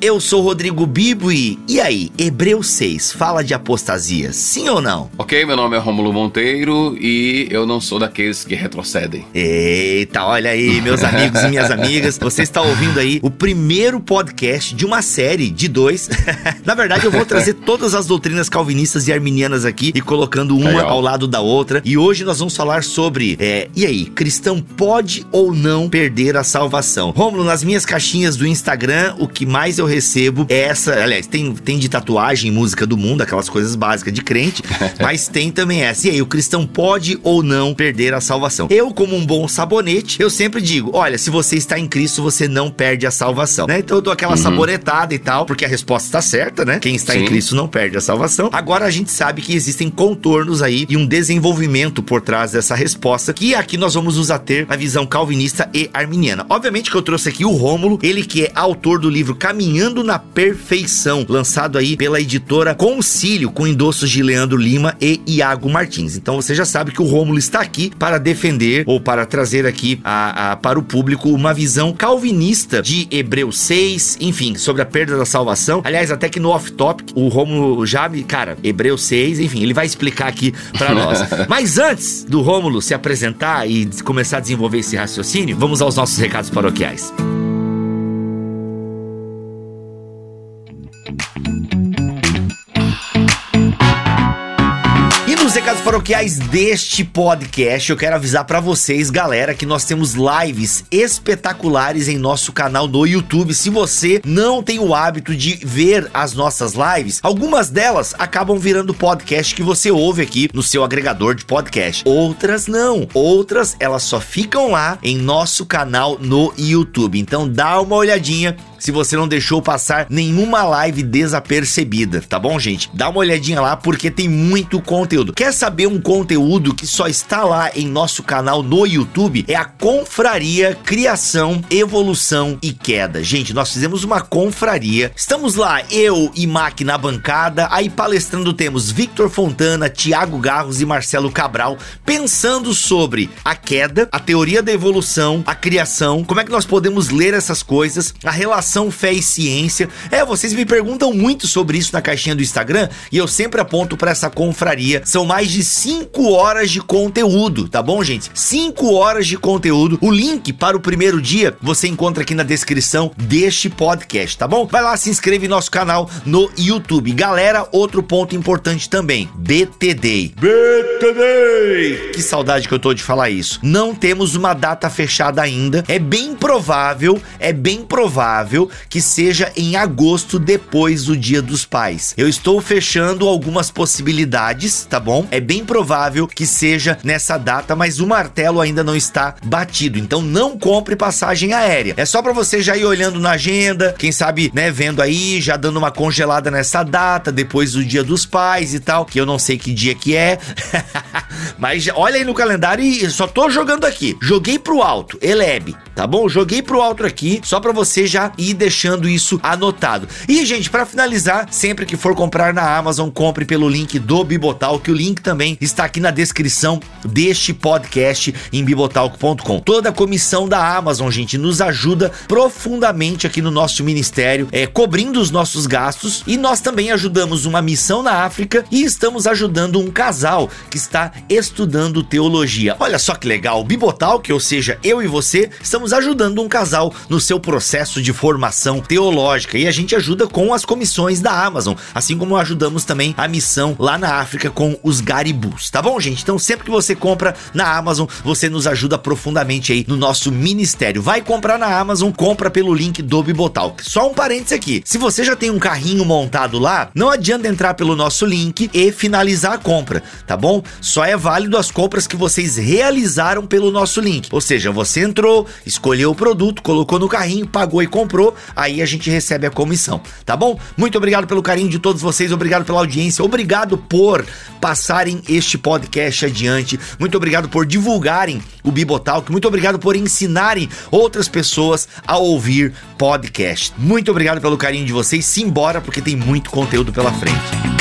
Eu sou Rodrigo Bibo e, e aí, Hebreus 6 fala de apostasia, sim ou não? Ok, meu nome é Romulo Monteiro e eu não sou daqueles que retrocedem. Eita, olha aí, meus amigos e minhas amigas, você está ouvindo aí o primeiro podcast de uma série de dois. Na verdade, eu vou trazer todas as doutrinas calvinistas e arminianas aqui e colocando uma Legal. ao lado da outra. E hoje nós vamos falar sobre, é, e aí, cristão pode ou não perder a salvação? Romulo, nas minhas caixinhas do Instagram, o que mais eu recebo é essa, aliás, tem, tem de tatuagem, música do mundo, aquelas coisas básicas de crente, mas tem também essa. E aí, o cristão pode ou não perder a salvação? Eu, como um bom sabonete, eu sempre digo, olha, se você está em Cristo, você não perde a salvação, né? Então eu dou aquela saboretada e tal, porque a resposta está certa, né? Quem está em Sim. Cristo não perde a salvação. Agora a gente sabe que existem contornos aí e um desenvolvimento por trás dessa resposta, que aqui nós vamos nos ater na visão calvinista e arminiana. Obviamente que eu trouxe aqui o Rômulo, ele que é autor do livro Caminhando na Perfeição, lançado aí pela editora Concílio, com endossos de Leandro Lima e Iago Martins. Então você já sabe que o Rômulo está aqui para defender ou para trazer aqui a- a- para o público uma visão calvinista de Hebreus 6, enfim, sobre a perda da salvação. Aliás, até que no off-topic, o Rômulo já me. Cara, Hebreus 6, enfim, ele vai explicar aqui para nós. Mas antes do Rômulo se apresentar e começar a desenvolver esse raciocínio, vamos aos nossos recados paroquiais. Paroquiais deste podcast, eu quero avisar pra vocês, galera, que nós temos lives espetaculares em nosso canal no YouTube. Se você não tem o hábito de ver as nossas lives, algumas delas acabam virando podcast que você ouve aqui no seu agregador de podcast. Outras não. Outras, elas só ficam lá em nosso canal no YouTube. Então dá uma olhadinha se você não deixou passar nenhuma live desapercebida, tá bom, gente? Dá uma olhadinha lá porque tem muito conteúdo. Quer saber um conteúdo que só está lá em nosso canal no YouTube? É a Confraria Criação, Evolução e Queda. Gente, nós fizemos uma confraria. Estamos lá, eu e Mac na bancada. Aí palestrando temos Victor Fontana, Tiago Garros e Marcelo Cabral, pensando sobre a queda, a teoria da evolução, a criação, como é que nós podemos ler essas coisas, a relação fé e ciência. É, vocês me perguntam muito sobre isso na caixinha do Instagram e eu sempre aponto para essa confraria. São mais de 5 horas de conteúdo, tá bom, gente? 5 horas de conteúdo. O link para o primeiro dia você encontra aqui na descrição deste podcast, tá bom? Vai lá, se inscreve em nosso canal no YouTube. Galera, outro ponto importante também: BTD. BTD! Que saudade que eu tô de falar isso. Não temos uma data fechada ainda. É bem provável, é bem provável que seja em agosto depois do Dia dos Pais. Eu estou fechando algumas possibilidades, tá bom? É bem provável que seja nessa data, mas o martelo ainda não está batido. Então não compre passagem aérea. É só pra você já ir olhando na agenda, quem sabe, né, vendo aí, já dando uma congelada nessa data, depois do Dia dos Pais e tal, que eu não sei que dia que é. mas olha aí no calendário e só tô jogando aqui. Joguei pro alto, Eleb, tá bom? Joguei pro alto aqui, só pra você já deixando isso anotado. E, gente, pra finalizar, sempre que for comprar na Amazon, compre pelo link do Bibotal, que o link também está aqui na descrição deste podcast em bibotalco.com. Toda a comissão da Amazon, gente, nos ajuda profundamente aqui no nosso ministério, é, cobrindo os nossos gastos e nós também ajudamos uma missão na África e estamos ajudando um casal que está estudando teologia. Olha só que legal, o Bibotal, que ou seja, eu e você, estamos ajudando um casal no seu processo de formação teológica e a gente ajuda com as comissões da Amazon, assim como ajudamos também a missão lá na África com os garibus, tá bom, gente? Então sempre que você compra na Amazon, você nos ajuda profundamente aí no nosso ministério. Vai comprar na Amazon, compra pelo link do Bibotal. Só um parênteses aqui, se você já tem um carrinho montado lá, não adianta entrar pelo nosso link e finalizar a compra, tá bom? Só é válido as compras que vocês realizaram pelo nosso link. Ou seja, você entrou, escolheu o produto, colocou no carrinho, pagou e comprou. Comprou, aí a gente recebe a comissão, tá bom? Muito obrigado pelo carinho de todos vocês, obrigado pela audiência, obrigado por passarem este podcast adiante, muito obrigado por divulgarem o Bibotalk, muito obrigado por ensinarem outras pessoas a ouvir podcast. Muito obrigado pelo carinho de vocês, simbora porque tem muito conteúdo pela frente.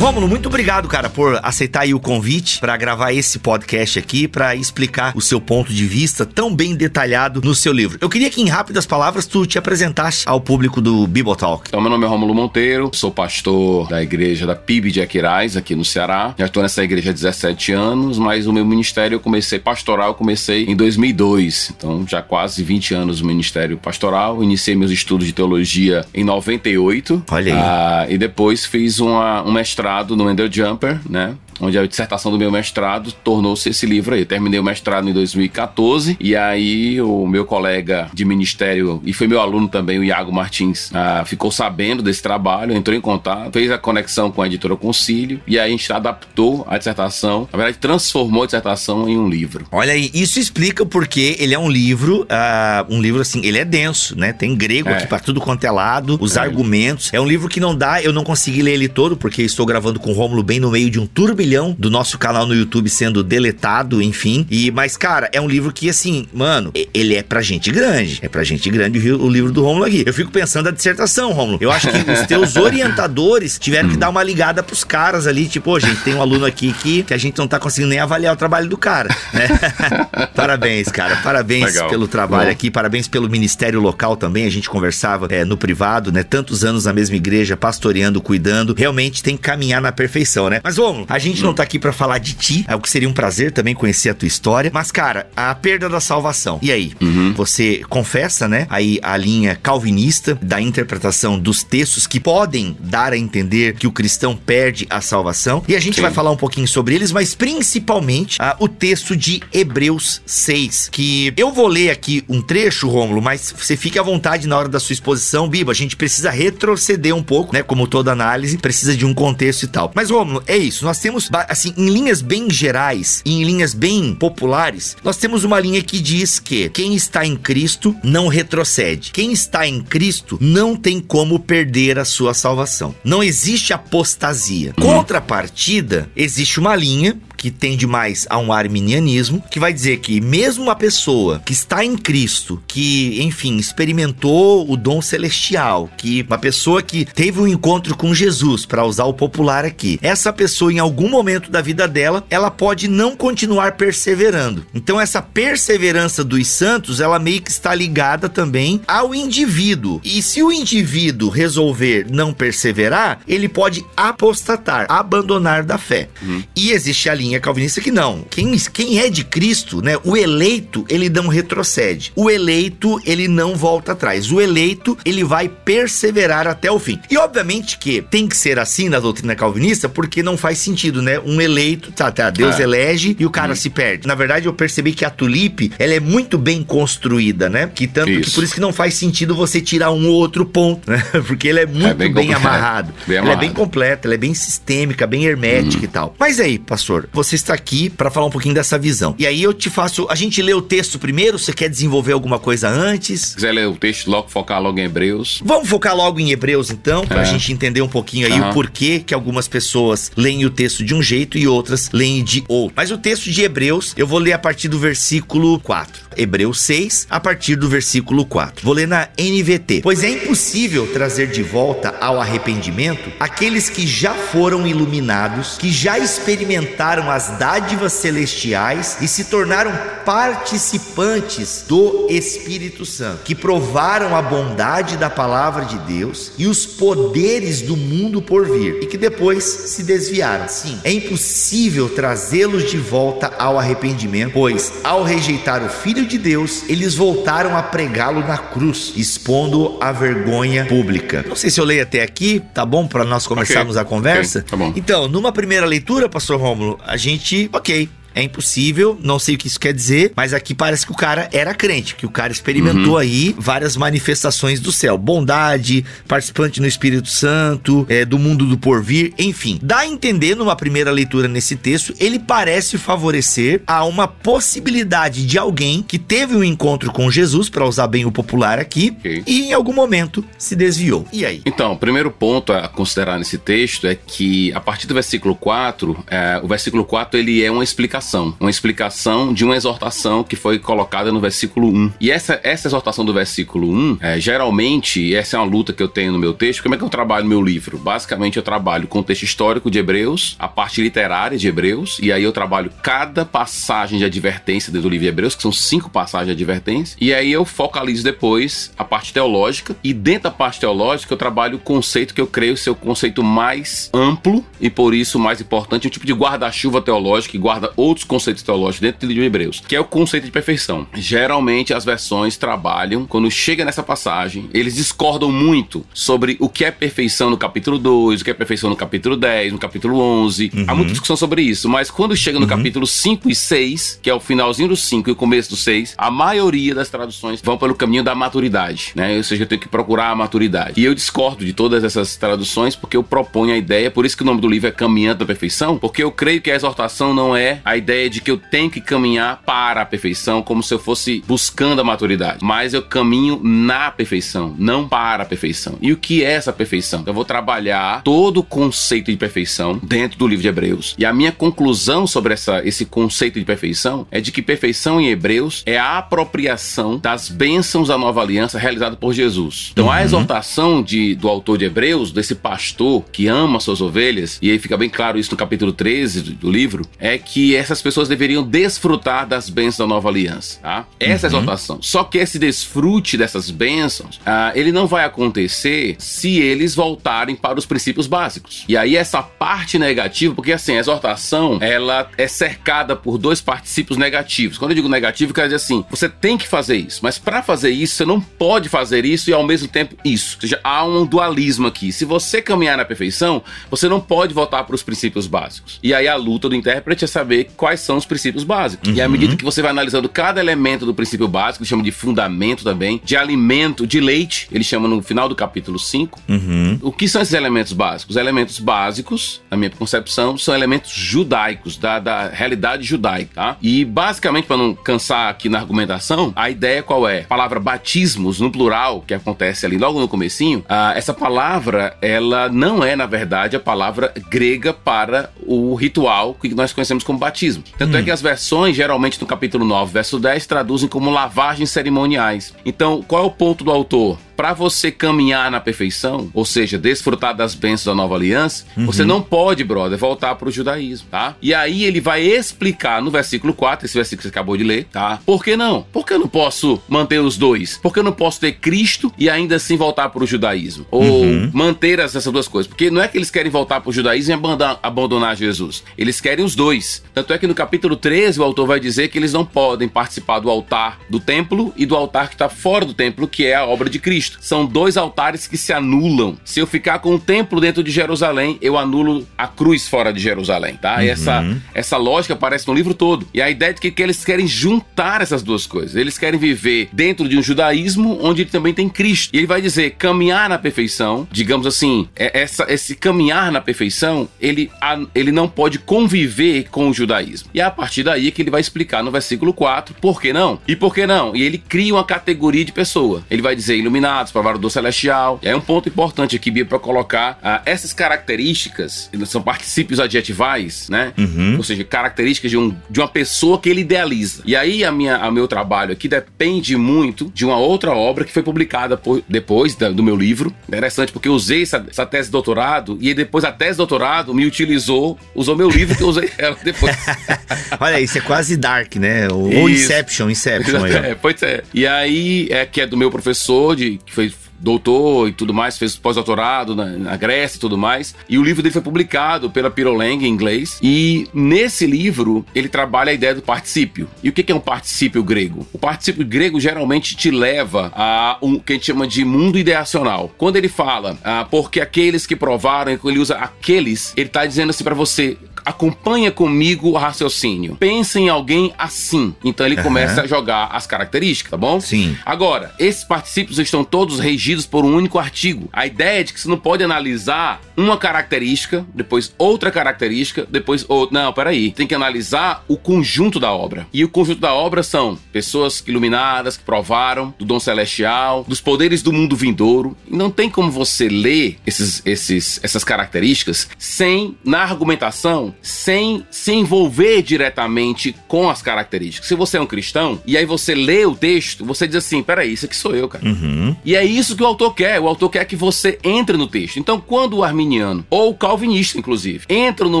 Rômulo, muito obrigado, cara, por aceitar aí o convite para gravar esse podcast aqui, para explicar o seu ponto de vista tão bem detalhado no seu livro. Eu queria que, em rápidas palavras, tu te apresentasse ao público do Bibotalk. Então, meu nome é Rômulo Monteiro, sou pastor da igreja da PIB de Aquiraz, aqui no Ceará. Já estou nessa igreja há 17 anos, mas o meu ministério eu comecei pastoral, eu comecei em 2002. Então, já quase 20 anos no ministério pastoral. Iniciei meus estudos de teologia em 98. Olha aí. Ah, e depois fiz uma, um mestrado no Ender Jumper, né? Onde a dissertação do meu mestrado tornou-se esse livro aí. Eu terminei o mestrado em 2014 e aí o meu colega de ministério e foi meu aluno também, o Iago Martins, ah, ficou sabendo desse trabalho, entrou em contato, fez a conexão com a editora Concílio e aí a gente adaptou a dissertação, na verdade transformou a dissertação em um livro. Olha aí, isso explica porque ele é um livro, uh, um livro assim, ele é denso, né? Tem grego é. aqui para tudo quanto é lado, os é. argumentos. É um livro que não dá, eu não consegui ler ele todo porque estou gravando com o Rômulo bem no meio de um turbilhão milhão do nosso canal no YouTube sendo deletado, enfim. E mas cara, é um livro que assim, mano, ele é pra gente grande. É pra gente grande o livro do Romulo aqui. Eu fico pensando a dissertação, Romulo. Eu acho que os teus orientadores tiveram que dar uma ligada pros caras ali, tipo, oh, gente, tem um aluno aqui que, que a gente não tá conseguindo nem avaliar o trabalho do cara, né? parabéns, cara. Parabéns Legal. pelo trabalho Bom. aqui, parabéns pelo ministério local também. A gente conversava é, no privado, né? Tantos anos na mesma igreja, pastoreando, cuidando. Realmente tem que caminhar na perfeição, né? Mas, Romulo, a gente gente não tá aqui para falar de ti, é o que seria um prazer também conhecer a tua história. Mas, cara, a perda da salvação. E aí? Uhum. Você confessa, né? Aí a linha calvinista da interpretação dos textos que podem dar a entender que o cristão perde a salvação. E a gente Sim. vai falar um pouquinho sobre eles, mas principalmente ah, o texto de Hebreus 6, que eu vou ler aqui um trecho, Rômulo, mas você fique à vontade na hora da sua exposição, Biba. A gente precisa retroceder um pouco, né? Como toda análise, precisa de um contexto e tal. Mas, Rômulo, é isso. Nós temos assim, em linhas bem gerais, em linhas bem populares, nós temos uma linha que diz que quem está em Cristo não retrocede. Quem está em Cristo não tem como perder a sua salvação. Não existe apostasia. Contrapartida, existe uma linha que tende mais a um arminianismo, que vai dizer que mesmo uma pessoa que está em Cristo, que, enfim, experimentou o dom celestial, que uma pessoa que teve um encontro com Jesus, para usar o popular aqui, essa pessoa em algum momento da vida dela, ela pode não continuar perseverando. Então essa perseverança dos santos, ela meio que está ligada também ao indivíduo. E se o indivíduo resolver não perseverar, ele pode apostatar, abandonar da fé. Uhum. E existe a linha linha calvinista que não. Quem, quem é de Cristo, né? O eleito, ele não retrocede. O eleito, ele não volta atrás. O eleito, ele vai perseverar até o fim. E obviamente que tem que ser assim na doutrina calvinista, porque não faz sentido, né? Um eleito, tá, tá, Deus é. elege e o cara hum. se perde. Na verdade, eu percebi que a tulipe, ela é muito bem construída, né? Que tanto isso. que por isso que não faz sentido você tirar um ou outro ponto, né? Porque ele é muito é bem, bem amarrado. Bem ela é bem completa, ela é bem sistêmica, bem hermética hum. e tal. Mas aí, pastor, você está aqui para falar um pouquinho dessa visão. E aí eu te faço. A gente lê o texto primeiro? Você quer desenvolver alguma coisa antes? Se quiser ler o texto, logo focar logo em Hebreus. Vamos focar logo em Hebreus então, para a é. gente entender um pouquinho aí uhum. o porquê que algumas pessoas leem o texto de um jeito e outras leem de outro. Mas o texto de Hebreus, eu vou ler a partir do versículo 4. Hebreus 6, a partir do versículo 4. Vou ler na NVT. Pois é impossível trazer de volta ao arrependimento aqueles que já foram iluminados, que já experimentaram as dádivas celestiais e se tornaram participantes do Espírito Santo, que provaram a bondade da palavra de Deus e os poderes do mundo por vir, e que depois se desviaram. Sim, é impossível trazê-los de volta ao arrependimento, pois ao rejeitar o Filho de Deus, eles voltaram a pregá-lo na cruz, expondo a vergonha pública. Não sei se eu leio até aqui, tá bom para nós começarmos okay. a conversa? Okay, tá bom. Então, numa primeira leitura, pastor Rômulo, a gente, OK, é impossível, não sei o que isso quer dizer, mas aqui parece que o cara era crente, que o cara experimentou uhum. aí várias manifestações do céu, bondade, participante no Espírito Santo, é, do mundo do porvir, enfim. Dá a entender numa primeira leitura nesse texto, ele parece favorecer a uma possibilidade de alguém que teve um encontro com Jesus, para usar bem o popular aqui, okay. e em algum momento se desviou. E aí? Então, o primeiro ponto a considerar nesse texto é que a partir do versículo 4, é, o versículo 4 ele é uma explicação, uma explicação de uma exortação que foi colocada no versículo 1. E essa, essa exortação do versículo 1, é, geralmente, essa é uma luta que eu tenho no meu texto. Como é que eu trabalho meu livro? Basicamente, eu trabalho com o texto histórico de Hebreus, a parte literária de Hebreus, e aí eu trabalho cada passagem de advertência do livro de Hebreus, que são cinco passagens de advertência, e aí eu focalizo depois a parte teológica, e dentro da parte teológica eu trabalho o conceito que eu creio ser o conceito mais amplo e por isso mais importante, um tipo de guarda-chuva teológico que guarda conceitos teológicos dentro do livro de Hebreus, que é o conceito de perfeição. Geralmente as versões trabalham, quando chega nessa passagem, eles discordam muito sobre o que é perfeição no capítulo 2, o que é perfeição no capítulo 10, no capítulo 11. Uhum. Há muita discussão sobre isso, mas quando chega no uhum. capítulo 5 e 6, que é o finalzinho do 5 e o começo do 6, a maioria das traduções vão pelo caminho da maturidade, né? Ou seja, eu tenho que procurar a maturidade. E eu discordo de todas essas traduções porque eu proponho a ideia, por isso que o nome do livro é Caminhando da Perfeição, porque eu creio que a exortação não é a ideia de que eu tenho que caminhar para a perfeição, como se eu fosse buscando a maturidade, mas eu caminho na perfeição, não para a perfeição. E o que é essa perfeição? Eu vou trabalhar todo o conceito de perfeição dentro do livro de Hebreus. E a minha conclusão sobre essa, esse conceito de perfeição é de que perfeição em Hebreus é a apropriação das bênçãos da nova aliança realizada por Jesus. Então uhum. a exortação de, do autor de Hebreus, desse pastor que ama suas ovelhas, e aí fica bem claro isso no capítulo 13 do, do livro, é que essas pessoas deveriam desfrutar das bênçãos da nova aliança. Tá? Essa uhum. é a uhum. exortação. Só que esse desfrute dessas bênçãos, ah, ele não vai acontecer se eles voltarem para os princípios básicos. E aí essa parte negativa, porque assim, a exortação, ela é cercada por dois particípios negativos. Quando eu digo negativo, quer dizer assim, você tem que fazer isso, mas para fazer isso, você não pode fazer isso e ao mesmo tempo isso. Ou seja, há um dualismo aqui. Se você caminhar na perfeição, você não pode voltar para os princípios básicos. E aí a luta do intérprete é saber quais são os princípios básicos. Uhum. E à uhum. medida que você vai analisando cada elemento do princípio básico, chama de fundamento também, de alimento, de leite, ele chama no final do capítulo 5. Uhum. O que são esses elementos básicos? Os elementos básicos, na minha concepção, são elementos judaicos, da, da realidade judaica, tá? E basicamente, para não cansar aqui na argumentação, a ideia qual é? A palavra batismos, no plural, que acontece ali logo no comecinho, ah, essa palavra, ela não é, na verdade, a palavra grega para o ritual que nós conhecemos como batismo. Tanto é hum. é que as versões, geralmente no capítulo 9, verso 10, traduzem como lavagens cerimoniais. Então, qual é o ponto do autor? Para você caminhar na perfeição, ou seja, desfrutar das bênçãos da nova aliança, uhum. você não pode, brother, voltar para o judaísmo, tá? E aí ele vai explicar no versículo 4, esse versículo que você acabou de ler, tá? Por que não? Por que eu não posso manter os dois? Por que eu não posso ter Cristo e ainda assim voltar para o judaísmo? Ou uhum. manter essas duas coisas? Porque não é que eles querem voltar para o judaísmo e abandonar, Jesus. Eles querem os dois. Tanto é que no capítulo 13 o autor vai dizer que eles não podem participar do altar do templo e do altar que está fora do templo, que é a obra de Cristo. Cristo. São dois altares que se anulam. Se eu ficar com o templo dentro de Jerusalém, eu anulo a cruz fora de Jerusalém, tá? Uhum. Essa, essa lógica aparece no livro todo. E a ideia é de que, que eles querem juntar essas duas coisas. Eles querem viver dentro de um judaísmo onde ele também tem Cristo. E ele vai dizer, caminhar na perfeição, digamos assim, é, essa, esse caminhar na perfeição, ele, ele não pode conviver com o judaísmo. E é a partir daí que ele vai explicar no versículo 4 por que não. E por que não? E ele cria uma categoria de pessoa. Ele vai dizer iluminado chamados para do celestial. E aí um ponto importante aqui, Bia, para colocar uh, essas características, são particípios adjetivais, né? Uhum. Ou seja, características de, um, de uma pessoa que ele idealiza. E aí a minha, a meu trabalho aqui depende muito de uma outra obra que foi publicada por, depois da, do meu livro. Interessante, porque eu usei essa, essa tese de doutorado e depois a tese de doutorado me utilizou, usou meu livro que eu usei ela depois. Olha, isso é quase dark, né? Ou Inception, Inception. É, pois é. E aí, é que é do meu professor, de, que foi doutor e tudo mais, fez pós-doutorado na, na, Grécia e tudo mais. E o livro dele foi publicado pela Piroleng em inglês. E nesse livro ele trabalha a ideia do particípio. E o que é um particípio grego? O particípio grego geralmente te leva a um que a gente chama de mundo ideacional. Quando ele fala, ah, porque aqueles que provaram, ele usa aqueles, ele está dizendo assim para você, acompanha comigo o raciocínio. Pensa em alguém assim. Então ele Aham. começa a jogar as características, tá bom? Sim. Agora, esses particípios estão todos regidos por um único artigo. A ideia é de que você não pode analisar uma característica, depois outra característica, depois outra. Não, peraí. Tem que analisar o conjunto da obra. E o conjunto da obra são pessoas iluminadas que provaram do dom celestial, dos poderes do mundo vindouro. E não tem como você ler esses, esses, essas características sem, na argumentação, sem se envolver diretamente com as características. Se você é um cristão e aí você lê o texto, você diz assim: peraí, isso aqui sou eu, cara. Uhum. E é isso que o autor quer. O autor quer que você entre no texto. Então, quando o arminiano, ou o calvinista, inclusive, entra no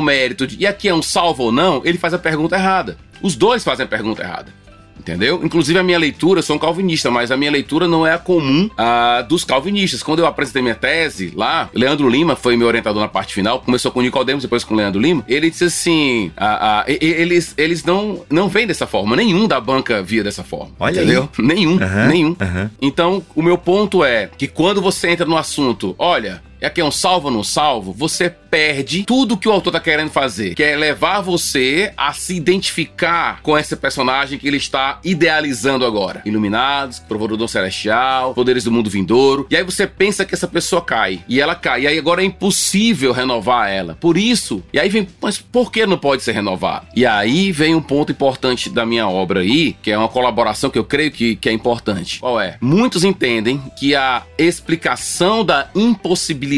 mérito de e aqui é um salvo ou não, ele faz a pergunta errada. Os dois fazem a pergunta errada. Entendeu? Inclusive a minha leitura, eu sou um calvinista, mas a minha leitura não é a comum a dos calvinistas. Quando eu apresentei minha tese lá, Leandro Lima foi meu orientador na parte final, começou com o Nicodemos, depois com o Leandro Lima. Ele disse assim: a- a- eles, eles não, não veem dessa forma, nenhum da banca via dessa forma. Olha entendeu? Nenhum, Aham, nenhum. aham. Então, o meu ponto é que quando você entra no assunto, olha, é aqui é um salvo ou não salvo, você perde tudo que o autor tá querendo fazer, que é levar você a se identificar com esse personagem que ele está idealizando agora. Iluminados, provedor do dom celestial, poderes do mundo vindouro. E aí você pensa que essa pessoa cai. E ela cai. E aí agora é impossível renovar ela. Por isso, e aí vem, mas por que não pode ser renovado? E aí vem um ponto importante da minha obra aí, que é uma colaboração que eu creio que, que é importante. Qual é? Muitos entendem que a explicação da impossibilidade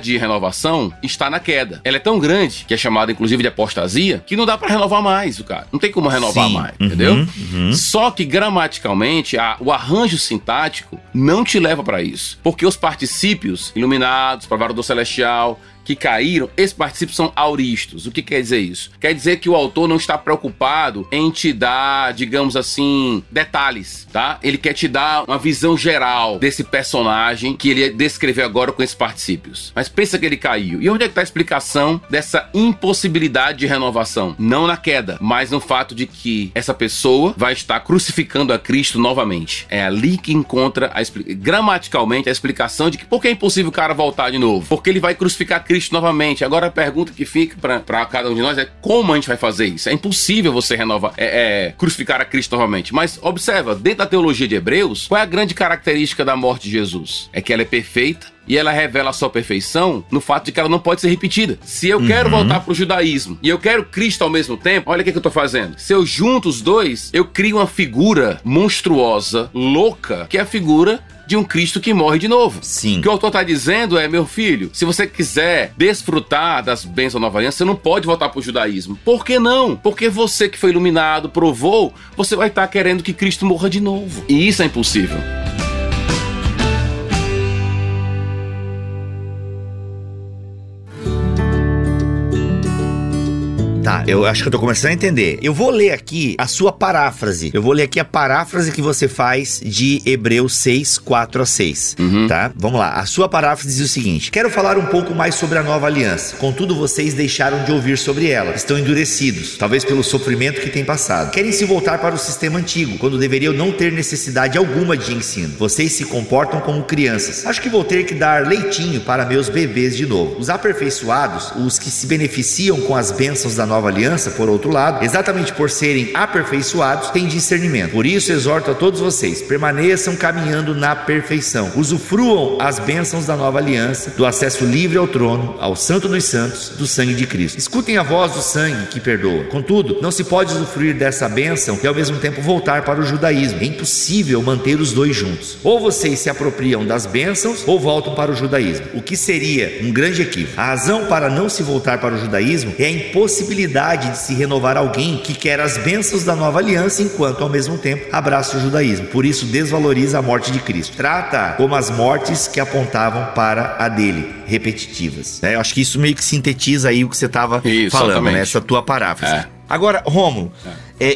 de renovação está na queda. Ela é tão grande, que é chamada inclusive de apostasia, que não dá pra renovar mais o cara. Não tem como renovar Sim. mais, Uhum, entendeu? uhum. Só que gramaticalmente, a- o arranjo sintático não te leva pra isso. Porque os particípios iluminados, provaram do celestial, que caíram, esses particípios são auristos. O que quer dizer isso? Quer dizer que o autor não está preocupado em te dar, digamos assim, detalhes, tá? Ele quer te dar uma visão geral desse personagem que ele descreveu agora com esses particípios. Mas pensa que ele caiu. E onde é que está a explicação dessa impossibilidade de renovação? Não na queda, mas no fato de que essa pessoa vai estar crucificando a Cristo novamente. É ali que encontra a gramaticalmente a explicação de que por que é impossível o cara voltar de novo? Porque ele vai crucificar Cristo novamente. Agora a pergunta que fica para cada um de nós é como a gente vai fazer isso? É impossível você renovar, é, é, crucificar a Cristo novamente. Mas observa, dentro da teologia de Hebreus, qual é a grande característica da morte de Jesus? É que ela é perfeita e ela revela a sua perfeição no fato de que ela não pode ser repetida. Se eu quero voltar pro judaísmo e eu quero Cristo ao mesmo tempo, olha o que, que eu tô fazendo. Se eu junto os dois, eu crio uma figura monstruosa, louca, que é a figura de um Cristo que morre de novo. Sim. O que o autor está dizendo é, meu filho, se você quiser desfrutar das bênçãos da nova aliança, você não pode voltar para o judaísmo. Por que não? Porque você que foi iluminado, provou, você vai estar querendo que Cristo morra de novo. E isso é impossível. Tá, eu acho que eu tô começando a entender. Eu vou ler aqui a sua paráfrase. Eu vou ler aqui a paráfrase que você faz de Hebreus 6, 4 a 6. Tá? Vamos lá. A sua paráfrase diz o seguinte: Quero falar um pouco mais sobre a nova aliança. Contudo, vocês deixaram de ouvir sobre ela. Estão endurecidos, talvez pelo sofrimento que têm passado. Querem se voltar para o sistema antigo, quando deveriam não ter necessidade alguma de ensino. Vocês se comportam como crianças. Acho que vou ter que dar leitinho para meus bebês de novo. Os aperfeiçoados, os que se beneficiam com as bênçãos da nova aliança, por outro lado, exatamente por serem aperfeiçoados, têm discernimento. Por isso exorto a todos vocês, permaneçam caminhando na perfeição. Usufruam as bênçãos da nova aliança, do acesso livre ao trono, ao santo dos santos, do sangue de Cristo. Escutem a voz do sangue que perdoa. Contudo, não se pode usufruir dessa bênção e ao mesmo tempo voltar para o judaísmo. É impossível manter os dois juntos. Ou vocês se apropriam das bênçãos ou voltam para o judaísmo. O que seria um grande equívoco. A razão para não se voltar para o judaísmo é a impossibilidade de se renovar alguém que quer as bênçãos da nova aliança enquanto ao mesmo tempo abraça o judaísmo. Por isso desvaloriza a morte de Cristo. Trata como as mortes que apontavam para a dele, repetitivas. É, eu acho que isso meio que sintetiza aí o que você estava falando, né? Essa tua paráfrase. É. Agora, Rômulo, É,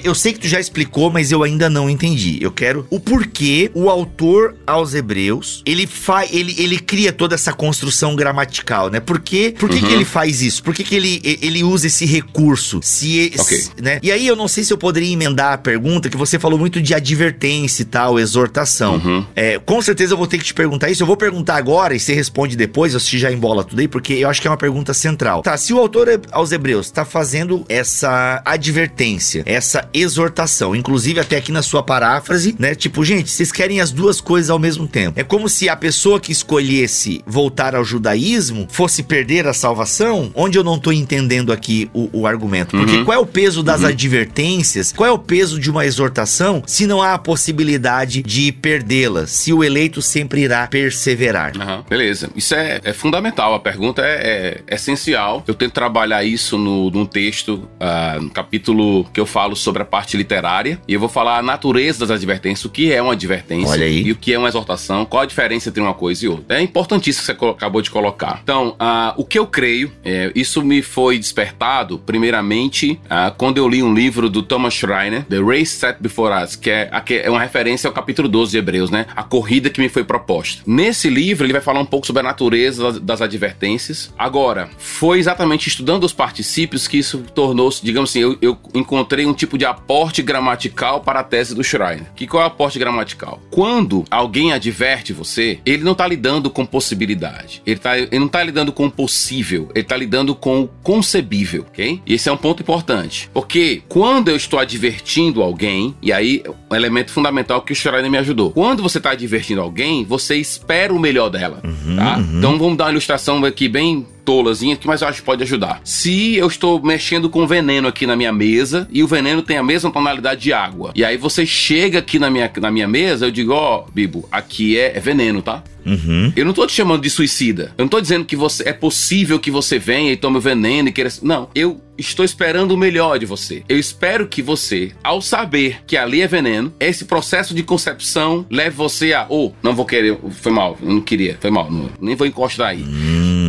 eu sei que tu já explicou, mas eu ainda não entendi. Eu quero o porquê o autor aos Hebreus ele faz, ele, ele cria toda essa construção gramatical, né? Por quê? Por que, Uhum. que ele faz isso? Por que, que ele, ele usa esse recurso? Se, Ok. se- né? E aí eu não sei se eu poderia emendar a pergunta que você falou muito de advertência e tal, exortação. Uhum. É, com certeza eu vou ter que te perguntar isso. Eu vou perguntar agora e você responde depois, você já embola tudo aí, porque eu acho que é uma pergunta central. Tá, se o autor aos Hebreus está fazendo essa advertência, essa exortação, inclusive até aqui na sua paráfrase, né? Tipo, gente, vocês querem as duas coisas ao mesmo tempo. É como se a pessoa que escolhesse voltar ao judaísmo fosse perder a salvação, onde eu não tô entendendo aqui o, o argumento. Porque Uhum. qual é o peso das advertências? Qual é o peso de uma exortação se não há a possibilidade de perdê-la? Se o eleito sempre irá perseverar? Aham, beleza. Isso é, é fundamental. A pergunta é, é essencial. Eu tento trabalhar isso no, num texto, ah, no capítulo que eu falo sobre a parte literária. E eu vou falar a natureza das advertências, o que é uma advertência Olha aí. e o que é uma exortação, qual a diferença entre uma coisa e outra. É importantíssimo que você acabou de colocar. Então, ah, o que eu creio, é, isso me foi despertado, primeiramente, ah, quando eu li um livro do Thomas Schreiner, The Race Set Before Us, que é, que é uma referência ao capítulo 12 de Hebreus, né? A corrida que me foi proposta. Nesse livro, ele vai falar um pouco sobre a natureza das, das advertências. Agora, foi exatamente estudando os particípios que isso tornou-se, digamos assim, eu, eu encontrei um tipo de aporte gramatical para a tese do Schreiner. Que qual é o aporte gramatical? Quando alguém adverte você, ele não está lidando com possibilidade. Ele, tá, ele não está lidando com o possível. Ele está lidando com o concebível, ok? E esse é um ponto importante. Porque quando eu estou advertindo alguém, e aí um elemento fundamental que o Schreiner me ajudou. Quando você está advertindo alguém, você espera o melhor dela, tá? Então vamos dar uma ilustração aqui bem tolazinha, que mas eu acho que pode ajudar. Se eu estou mexendo com veneno aqui na minha mesa e o veneno tem a mesma tonalidade de água, e aí você chega aqui na minha, na minha mesa, eu digo, ó, Bibo, aqui é, é veneno, tá? Uhum. Eu não tô te chamando de suicida. Eu não tô dizendo que você é possível que você venha e tome o veneno e queira. Não, eu estou esperando o melhor de você. Eu espero que você, ao saber que ali é veneno, esse processo de concepção leve você a, oh, não vou querer, foi mal, eu não queria, foi mal, não- nem vou encostar aí.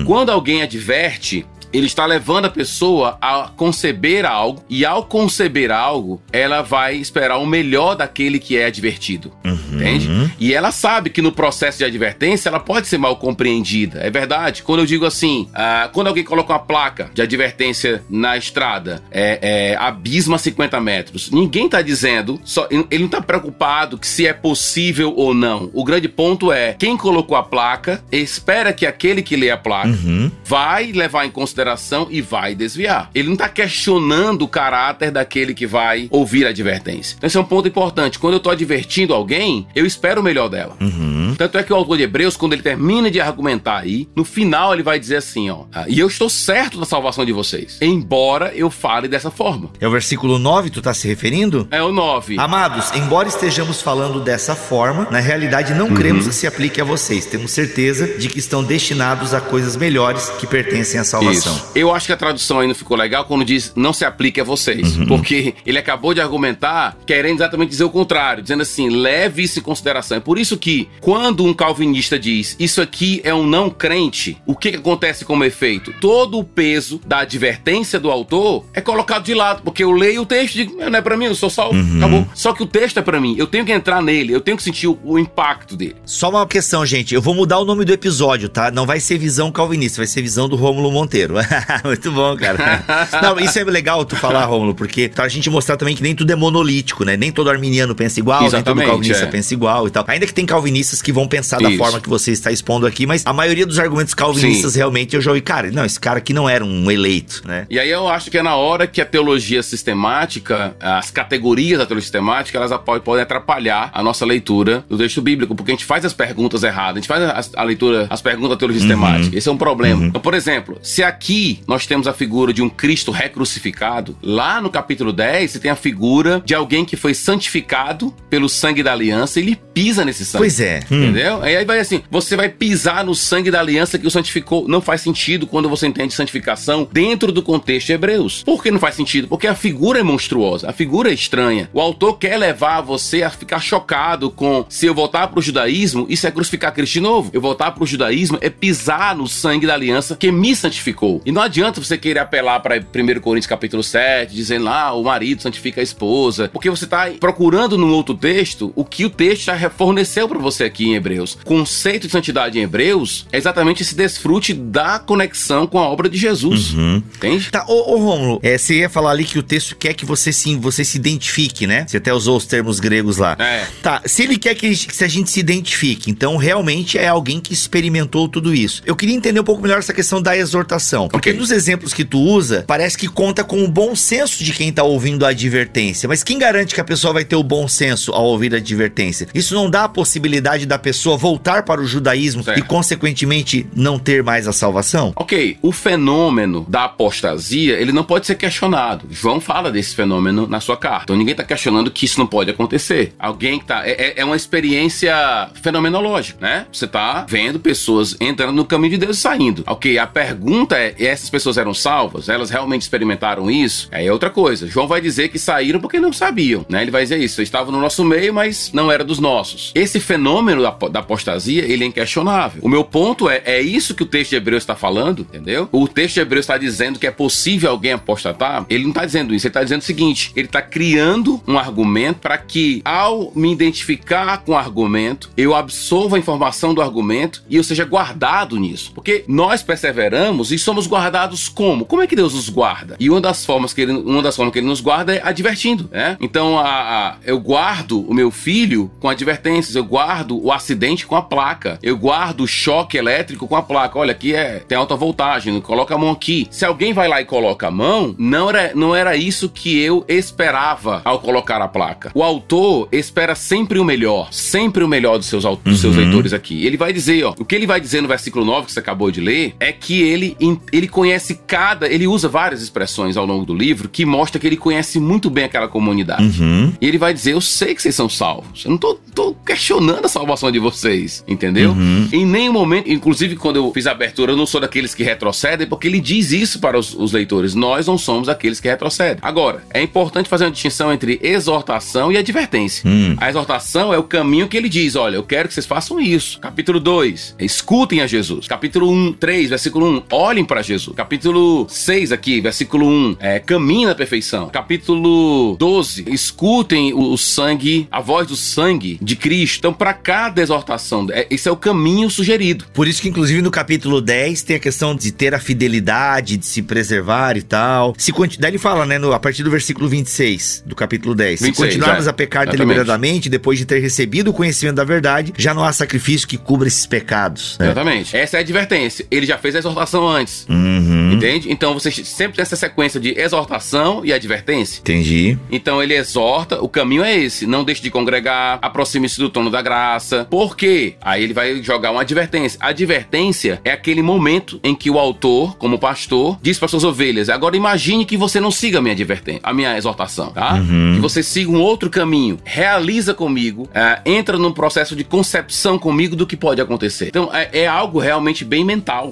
Quando alguém adverte, ele está levando a pessoa a conceber algo, e ao conceber algo, ela vai esperar o melhor daquele que é advertido. Entende? E ela sabe que no processo de advertência ela pode ser mal compreendida. É verdade. Quando eu digo assim, ah, quando alguém coloca uma placa de advertência na estrada, é, é, abismo a 50 metros, ninguém está dizendo, só, ele não está preocupado que se é possível ou não. O grande ponto é quem colocou a placa espera que aquele que lê a placa Uhum. vai levar em consideração e vai desviar. Ele não está questionando o caráter daquele que vai ouvir a advertência. Então, esse é um ponto importante. Quando eu estou advertindo alguém, eu espero o melhor dela. Uhum. Tanto é que o autor de Hebreus, quando ele termina de argumentar aí, no final ele vai dizer assim, ó, "Ah, e eu estou certo da salvação de vocês, embora eu fale dessa forma. É o versículo 9, tu tá se referindo? É o 9. Amados, embora estejamos falando dessa forma, na realidade não cremos que se aplique a vocês. Temos certeza de que estão destinados a coisas melhores que pertencem à salvação. Isso. Eu acho que a tradução aí não ficou legal quando diz não se aplique a vocês. Porque ele acabou de argumentar querendo exatamente dizer o contrário, dizendo assim, leve isso em consideração. É por isso que quando um calvinista diz isso aqui é um não crente, o que, que acontece como efeito? Todo o peso da advertência do autor é colocado de lado, porque eu leio o texto e digo, não é pra mim, eu sou salvo, acabou. Só que o texto é pra mim, eu tenho que entrar nele, eu tenho que sentir o, o impacto dele. Só uma questão, gente. Eu vou mudar o nome do episódio, tá? Não vai ser visão calvinista, vai ser visão do Rômulo Monteiro. Muito bom, cara. Não, isso é legal tu falar, Rômulo, porque pra gente mostrar também que nem tudo é monolítico, né? Nem todo arminiano pensa igual, nem todo Exatamente, calvinista é. pensa igual e tal. Ainda que tem calvinistas que vão pensar da Isso. forma que você está expondo aqui, mas a maioria dos argumentos calvinistas realmente eu já ouvi, cara, não, esse cara aqui não era um eleito, né? E aí eu acho que é na hora que a teologia sistemática, as categorias da teologia sistemática, elas podem atrapalhar a nossa leitura do texto bíblico, porque a gente faz as perguntas erradas, a gente faz a, a leitura, as perguntas da teologia sistemática. Esse é um problema. Então, por exemplo, se aqui nós temos a figura de um Cristo recrucificado, lá no capítulo 10 você tem a figura de alguém que foi santificado pelo sangue da aliança e ele pisa nesse sangue. Pois é. Hum. Entendeu? E aí vai assim, você vai pisar no sangue da aliança que o santificou. Não faz sentido quando você entende santificação dentro do contexto de Hebreus. Por que não faz sentido? Porque a figura é monstruosa, a figura é estranha. O autor quer levar você a ficar chocado com se eu voltar pro judaísmo, isso é crucificar Cristo de novo. Eu voltar pro judaísmo é pisar no sangue da aliança que me santificou. E não adianta você querer apelar para 1 Coríntios capítulo 7, dizendo lá, ah, o marido santifica a esposa, porque você está procurando num outro texto o que o texto já forneceu para você aqui em Hebreus. O conceito de santidade em Hebreus é exatamente esse desfrute da conexão com a obra de Jesus. Uhum. Entende? Tá, ô, ô Rômulo, é, você ia falar ali que o texto quer que você sim, você se identifique, né? Você até usou os termos gregos lá. É. Tá, se ele quer que, a gente- que a gente se identifique, então realmente é alguém que experimentou tudo isso. Eu queria entender um pouco melhor essa questão da exortação. Porque Ok. nos exemplos que tu usa, parece que conta com o bom senso de quem tá ouvindo a advertência. Mas quem garante que a pessoa vai ter o bom senso ao ouvir a advertência? Isso não dá a possibilidade da pessoa voltar para o judaísmo Certo. e, consequentemente, não ter mais a salvação? Ok, o fenômeno da apostasia, ele não pode ser questionado. João fala desse fenômeno na sua carta. Então ninguém está questionando que isso não pode acontecer. Alguém que tá. É, é- é uma experiência fenomenológica, né? Você tá vendo pessoas entrando no caminho de Deus e saindo. Ok, a pergunta é: essas pessoas eram salvas? Elas realmente experimentaram isso? Aí é outra coisa. João vai dizer que saíram porque não sabiam, né? Ele vai dizer isso. Estavam no nosso meio, mas não era dos nossos. Esse fenômeno da, da apostasia, ele é inquestionável. O meu ponto é: é isso que o texto de Hebreus está falando, entendeu? O texto de Hebreus está dizendo que é possível alguém apostatar. Ele não está dizendo isso. Ele está dizendo o seguinte: ele está criando um argumento para que, ao me identificar com o argumento, eu absorva a informação do argumento e eu seja guardado nisso. Porque nós perseveramos e somos guardados como? Como é que Deus nos guarda? E uma das formas que ele, uma das formas que ele nos guarda é advertindo, né? Então, a, a- eu guardo o meu filho com advertências, eu guardo o acidente com a placa, eu guardo o choque elétrico com a placa. Olha, aqui é tem alta voltagem, coloca a mão aqui. Se alguém vai lá e coloca a mão, não era, não era isso que eu esperava ao colocar a placa. O autor espera sempre o melhor, sempre o melhor dos seus, dos seus leitores aqui. Ele vai dizer, ó, o que ele vai dizer no versículo 9 que você acabou de ler é que ele, ele conhece cada, ele usa várias expressões ao longo do livro que mostra que ele conhece muito bem aquela comunidade. Uhum. E ele vai dizer: Eu sei que vocês são salvos. Eu não tô, tô questionando a salvação de vocês. Entendeu? Em nenhum momento, inclusive quando eu fiz a abertura, eu não sou daqueles que retrocedem, porque ele diz isso para os, os leitores. Nós não somos aqueles que retrocedem. Agora, é importante fazer uma distinção entre exortação e advertência. Hum. A exortação é o caminho que ele diz: Olha, eu quero que vocês façam isso. Capítulo 2, escutem a Jesus. Capítulo 1, 3, versículo 1, olhem para Jesus. Capítulo 6 aqui, versículo 1, é, caminhe na perfeição. Capítulo 12, escutem o, o sangue, a voz do sangue de Cristo. Então, para cada exortação, é, esse é o caminho sugerido. Por isso que, inclusive, no capítulo 10 tem a questão de ter a fidelidade, de se preservar e tal. Se Daí ele fala, né, no- a partir do versículo 26 do capítulo 10. 26, se continuarmos é. a pecar Exatamente. deliberadamente, depois de ter recebido o conhecimento da verdade, já não há sacrifício que cubra esses pecados. né? Exatamente. Essa é a advertência. Ele já fez a exortação antes. Uhum. Mm-hmm. Entende? Então você sempre tem essa sequência de exortação e advertência. Entendi. Então ele exorta, o caminho é esse: não deixe de congregar, aproxime-se do trono da graça. Por quê? Aí ele vai jogar uma advertência. A advertência é aquele momento em que o autor, como pastor, diz para suas ovelhas: agora imagine que você não siga a minha advertência, a minha exortação, tá? Que você siga um outro caminho, realiza comigo, é, entra num processo de concepção comigo do que pode acontecer. Então é, é algo realmente bem mental.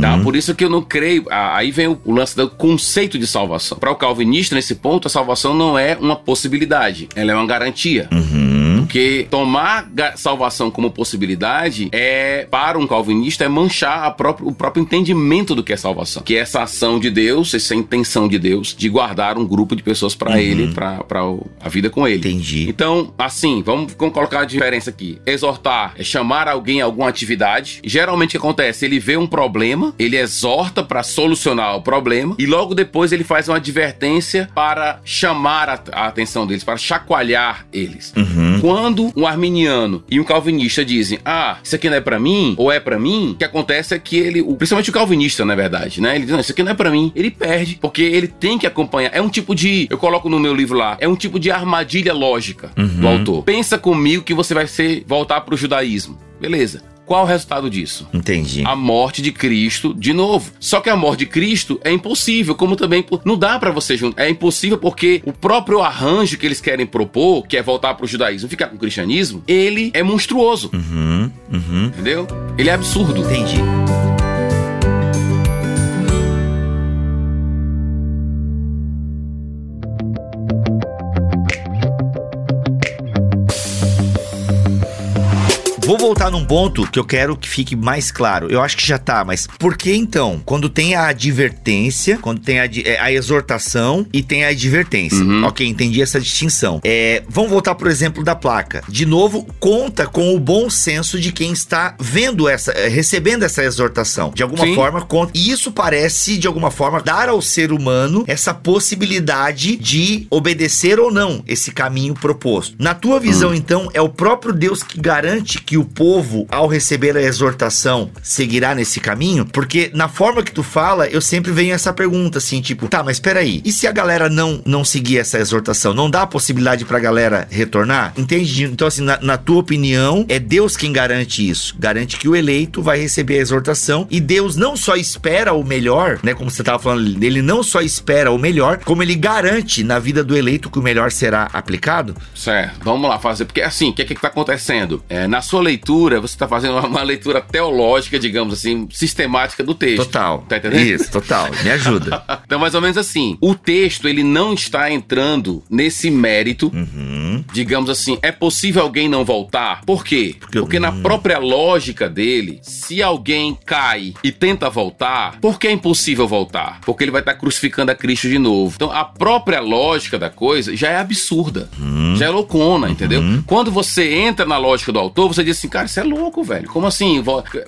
Tá? Por isso que eu não creio. Aí vem o, o lance do conceito de salvação. Para o calvinista, nesse ponto, a salvação não é uma possibilidade, ela é uma garantia. Porque tomar salvação como possibilidade é, para um calvinista, é manchar a próprio- o próprio entendimento do que é salvação. Que é essa ação de Deus, essa intenção de Deus de guardar um grupo de pessoas para ele, para a vida com ele. Entendi. Então, assim, vamos, colocar a diferença aqui. Exortar é chamar alguém a alguma atividade. Geralmente o que acontece? Ele vê um problema, ele exorta para solucionar o problema e logo depois ele faz uma advertência para chamar a, a atenção deles, para chacoalhar eles. Quando um arminiano e um calvinista dizem, ah, isso aqui não é pra mim, ou é pra mim, o que acontece é que ele, o- principalmente o calvinista, na verdade, né? Ele diz, não, isso aqui não é pra mim. Ele perde, porque ele tem que acompanhar. É um tipo de, eu coloco no meu livro lá, é um tipo de armadilha lógica do autor. Pensa comigo que você vai ser, voltar pro judaísmo. Beleza. Qual o resultado disso? Entendi. a morte de Cristo de novo. Só que a morte de Cristo é impossível, como também não dá pra você juntar. É impossível porque o próprio arranjo que eles querem propor, que é voltar pro judaísmo, e ficar com o cristianismo, ele é monstruoso, Uhum, uhum. entendeu? Ele é absurdo. Entendi. Vou voltar num ponto que eu quero que fique mais claro. Eu acho que já tá, mas por que então, quando tem a advertência, quando tem a, é, a exortação e tem a advertência? Uhum. Ok, entendi essa distinção. É, vamos voltar pro exemplo da placa. De novo, conta com o bom senso de quem está vendo essa, é, recebendo essa exortação. De alguma Sim. forma, conta. E isso parece, de alguma forma, dar ao ser humano essa possibilidade de obedecer ou não esse caminho proposto. Na tua visão, uhum. então, é o próprio Deus que garante que o povo, ao receber a exortação, seguirá nesse caminho? Porque na forma que tu fala, eu sempre venho essa pergunta assim, tipo, tá, mas peraí, e se a galera não não seguir essa exortação? Não dá a possibilidade pra galera retornar? Entende? Então, assim, na, na tua opinião, é Deus quem garante isso. Garante que o eleito vai receber a exortação e Deus não só espera o melhor, né? Como você tava falando, ele não só espera o melhor, como ele garante na vida do eleito que o melhor será aplicado? Certo, vamos lá fazer, porque assim, o que é que tá acontecendo? É, na sua leitura, você tá fazendo uma, leitura teológica, digamos assim, sistemática do texto. Total. Tá entendendo? Isso, total. Me ajuda. então, mais ou menos assim, o texto, ele não está entrando nesse mérito, uhum. digamos assim, é possível alguém não voltar? Por quê? Porque, Porque na própria lógica dele, se alguém cai e tenta voltar, por que é impossível voltar? Porque ele vai estar crucificando a Cristo de novo. Então, a própria lógica da coisa já é absurda. Uhum. Já é loucona, uhum. entendeu? Quando você entra na lógica do autor, você diz assim, cara, isso é louco, velho. Como assim?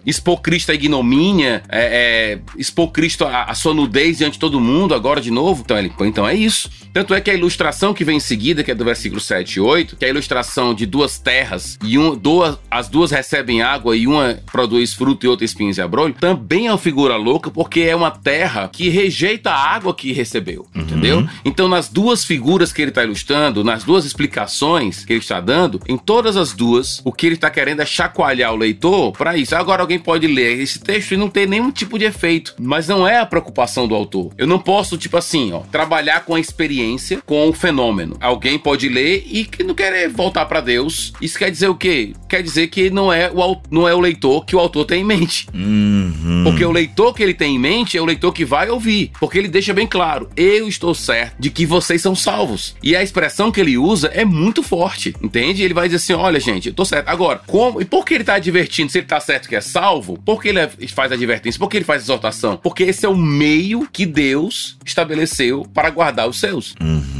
Expor Cristo à ignomínia, é, é, expor Cristo à, à sua nudez diante de todo mundo agora de novo? Então, ele, então é isso. Tanto é que a ilustração que vem em seguida, que é do versículo 7 e 8, que é a ilustração de duas terras, e um, duas, as duas recebem água e uma produz fruto e outra espinhos e abrolho, também é uma figura louca, porque é uma terra que rejeita a água que recebeu, uhum. entendeu? Então, nas duas figuras que ele está ilustrando, nas duas explicações que ele está dando, em todas as duas, o que ele está querendo é chacoalhar o leitor para isso. Agora, alguém pode ler esse texto e não ter nenhum tipo de efeito, mas não é a preocupação do autor. Eu não posso, tipo assim, ó, trabalhar com a experiência experiência com o fenômeno. Alguém pode ler e que não querer voltar para Deus. Isso quer dizer o quê? Quer dizer que não é o, não é o leitor que o autor tem em mente. Uhum. Porque o leitor que ele tem em mente é o leitor que vai ouvir. Porque ele deixa bem claro: eu estou certo de que vocês são salvos. E a expressão que ele usa é muito forte, entende? Ele vai dizer assim: olha, gente, eu tô certo. Agora, como e por que ele tá advertindo se ele tá certo que é salvo? Por que ele faz advertência? Por que ele faz exortação? Porque esse é o meio que Deus estabeleceu para guardar os seus. Uhum.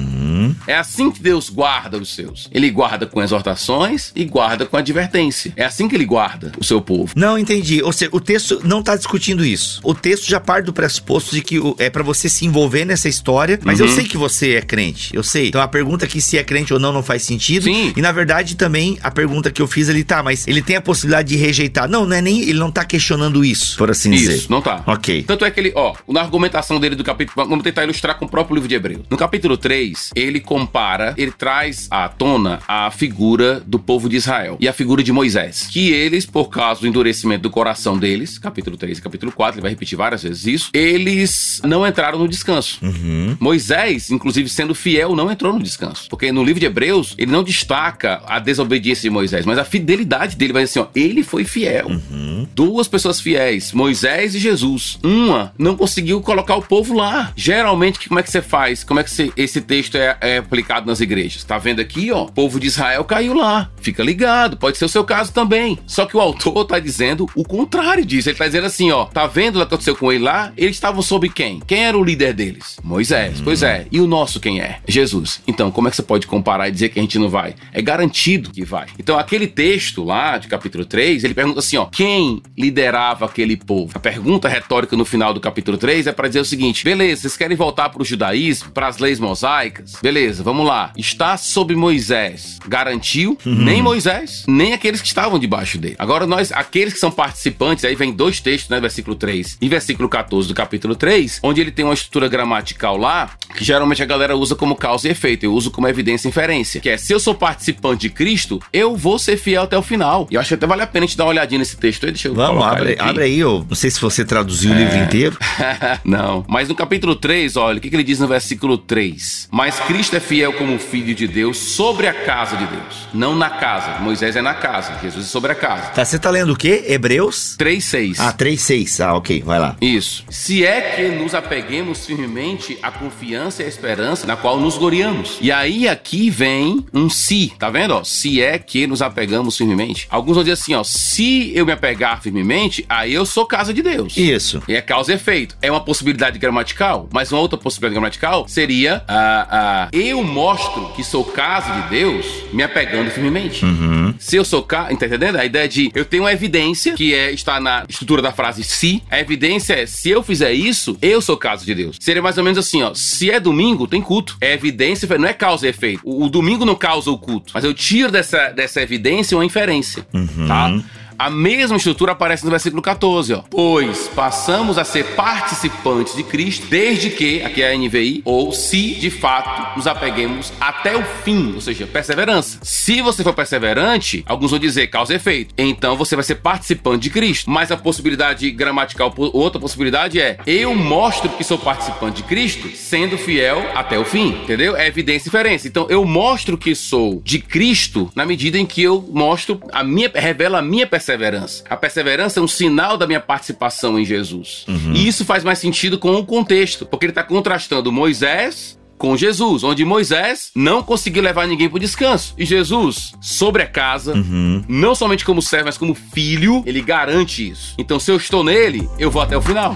É assim que Deus guarda os seus. Ele guarda com exortações e guarda com advertência. É assim que ele guarda o seu povo. Não entendi. Ou seja, o texto não está discutindo isso. O texto já parte do pressuposto de que é para você se envolver nessa história, mas uhum. eu sei que você é crente. Eu sei. Então a pergunta aqui se é crente ou não não faz sentido. Sim. E na verdade também a pergunta que eu fiz ali tá, mas ele tem a possibilidade de rejeitar. Não, não é nem ele não tá questionando isso, por assim isso, dizer. Isso, não tá. OK. Tanto é que ele, ó, na argumentação dele do capítulo, vamos tentar ilustrar com o próprio livro de Hebreus. No capítulo capítulo 3, ele compara, ele traz à tona a figura do povo de Israel e a figura de Moisés. Que eles, por causa do endurecimento do coração deles, capítulo 3 e capítulo 4, ele vai repetir várias vezes isso, eles não entraram no descanso. Uhum. Moisés, inclusive sendo fiel, não entrou no descanso. Porque no livro de Hebreus, ele não destaca a desobediência de Moisés, mas a fidelidade dele vai assim: ó, ele foi fiel. Uhum. Duas pessoas fiéis, Moisés e Jesus. Uma não conseguiu colocar o povo lá. Geralmente, como é que você faz? Como é que você esse texto é, é, aplicado nas igrejas. Tá vendo aqui, ó? O povo de Israel caiu lá. Fica ligado, pode ser o seu caso também. Só que o autor tá dizendo o contrário disso. Ele tá dizendo assim, ó, tá vendo o que aconteceu com ele lá? Eles estavam sob quem? Quem era o líder deles? Moisés. Hum. Pois é. E o nosso quem é? Jesus. Então, como é que você pode comparar e dizer que a gente não vai? É garantido que vai. Então, aquele texto lá de capítulo 3, ele pergunta assim, ó, quem liderava aquele povo? A pergunta retórica no final do capítulo 3 é para dizer o seguinte: beleza, vocês querem voltar para o judaísmo, para as leis mosaicas. Beleza, vamos lá. Está sob Moisés. Garantiu uhum. nem Moisés, nem aqueles que estavam debaixo dele. Agora, nós, aqueles que são participantes, aí vem dois textos, né? Versículo 3 e versículo 14 do capítulo 3, onde ele tem uma estrutura gramatical lá, que geralmente a galera usa como causa e efeito. Eu uso como evidência e inferência. Que é, se eu sou participante de Cristo, eu vou ser fiel até o final. E eu acho que até vale a pena a gente dar uma olhadinha nesse texto aí. Deixa eu Vamos, abre, abre aí, eu não sei se você traduziu é... o livro é. inteiro. não, mas no capítulo 3, olha, o que, que ele diz no versículo 3? Mas Cristo é fiel como filho de Deus sobre a casa de Deus, não na casa. Moisés é na casa, Jesus é sobre a casa. Tá, você tá lendo o quê? Hebreus? 3,6. Ah, 3,6. Ah, ok, vai lá. Isso. Se é que nos apeguemos firmemente à confiança e à esperança na qual nos gloriamos. E aí aqui vem um se, tá vendo? Ó, se é que nos apegamos firmemente. Alguns vão dizer assim, ó, se eu me apegar firmemente, aí eu sou casa de Deus. Isso. E é causa e efeito. É uma possibilidade gramatical, mas uma outra possibilidade gramatical seria ah, ah, eu mostro que sou casa de Deus me apegando firmemente. Uhum. Se eu sou casa, tá entendendo? A ideia de eu tenho uma evidência que é está na estrutura da frase se. A evidência é se eu fizer isso, eu sou casa de Deus. Seria mais ou menos assim, ó. Se é domingo, tem culto. É evidência, não é causa e efeito. O, o domingo não causa o culto, mas eu tiro dessa, dessa evidência uma inferência, uhum. tá? A mesma estrutura aparece no versículo 14, ó. Pois passamos a ser participantes de Cristo desde que, aqui é a NVI, ou se de fato nos apeguemos até o fim, ou seja, perseverança. Se você for perseverante, alguns vão dizer causa e efeito. Então você vai ser participante de Cristo. Mas a possibilidade gramatical, outra possibilidade é eu mostro que sou participante de Cristo sendo fiel até o fim, entendeu? É evidência e diferença. Então eu mostro que sou de Cristo na medida em que eu mostro a minha revela a minha perseverança perseverança. A perseverança é um sinal da minha participação em Jesus. Uhum. E isso faz mais sentido com o contexto, porque ele está contrastando Moisés com Jesus, onde Moisés não conseguiu levar ninguém para o descanso. E Jesus, sobre a casa, uhum. não somente como servo, mas como filho, ele garante isso. Então, se eu estou nele, eu vou até o final.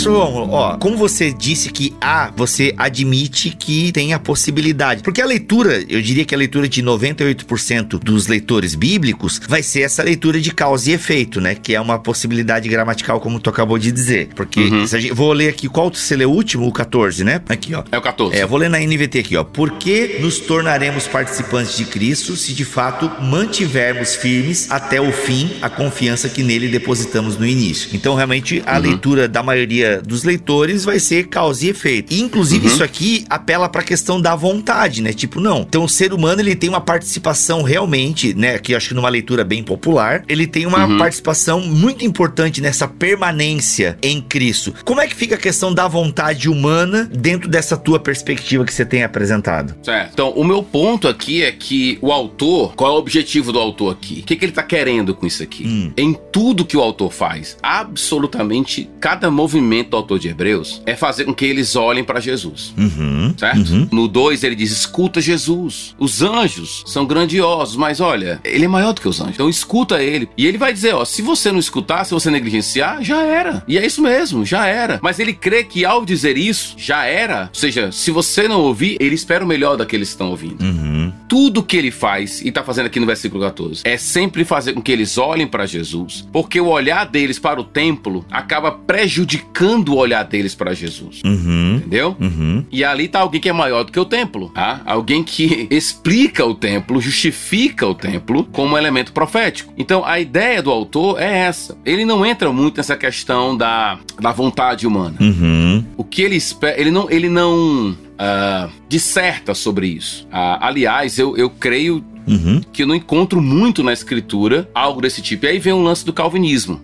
Pastor ó, como você disse que há, você admite que tem a possibilidade. Porque a leitura, eu diria que a leitura de 98% dos leitores bíblicos vai ser essa leitura de causa e efeito, né? Que é uma possibilidade gramatical, como tu acabou de dizer. Porque, uhum. gente, vou ler aqui, qual você leu o último? O 14, né? Aqui, ó. É o 14. É, vou ler na NVT aqui, ó. Por que nos tornaremos participantes de Cristo se de fato mantivermos firmes até o fim a confiança que nele depositamos no início? Então, realmente, a uhum. leitura da maioria maioria dos leitores vai ser causa e efeito. E, inclusive, uhum. isso aqui apela para a questão da vontade, né? Tipo, não. Então, o ser humano ele tem uma participação realmente, né? Que acho que numa leitura bem popular, ele tem uma uhum. participação muito importante nessa permanência em Cristo. Como é que fica a questão da vontade humana dentro dessa tua perspectiva que você tem apresentado? Certo. Então, o meu ponto aqui é que o autor, qual é o objetivo do autor aqui? O que, que ele está querendo com isso aqui? Hum. Em tudo que o autor faz, absolutamente cada movimento movimento do autor de Hebreus é fazer com que eles olhem para Jesus. Uhum, certo? Uhum. No 2 ele diz: escuta Jesus. Os anjos são grandiosos, mas olha, ele é maior do que os anjos. Então escuta ele. E ele vai dizer: ó, se você não escutar, se você negligenciar, já era. E é isso mesmo, já era. Mas ele crê que ao dizer isso, já era. Ou seja, se você não ouvir, ele espera o melhor daqueles que estão ouvindo. Uhum. Tudo que ele faz, e tá fazendo aqui no versículo 14, é sempre fazer com que eles olhem para Jesus, porque o olhar deles para o templo acaba prejudicando o olhar deles para Jesus. Uhum. Entendeu? Uhum. E ali tá alguém que é maior do que o templo. Tá? Alguém que explica o templo, justifica o templo como elemento profético. Então a ideia do autor é essa. Ele não entra muito nessa questão da, da vontade humana. Uhum. O que ele espera. Ele não. Ele não uh, disserta sobre isso. Uh, aliás, eu, eu creio Uhum. que eu não encontro muito na escritura algo desse tipo. E aí vem o lance do calvinismo.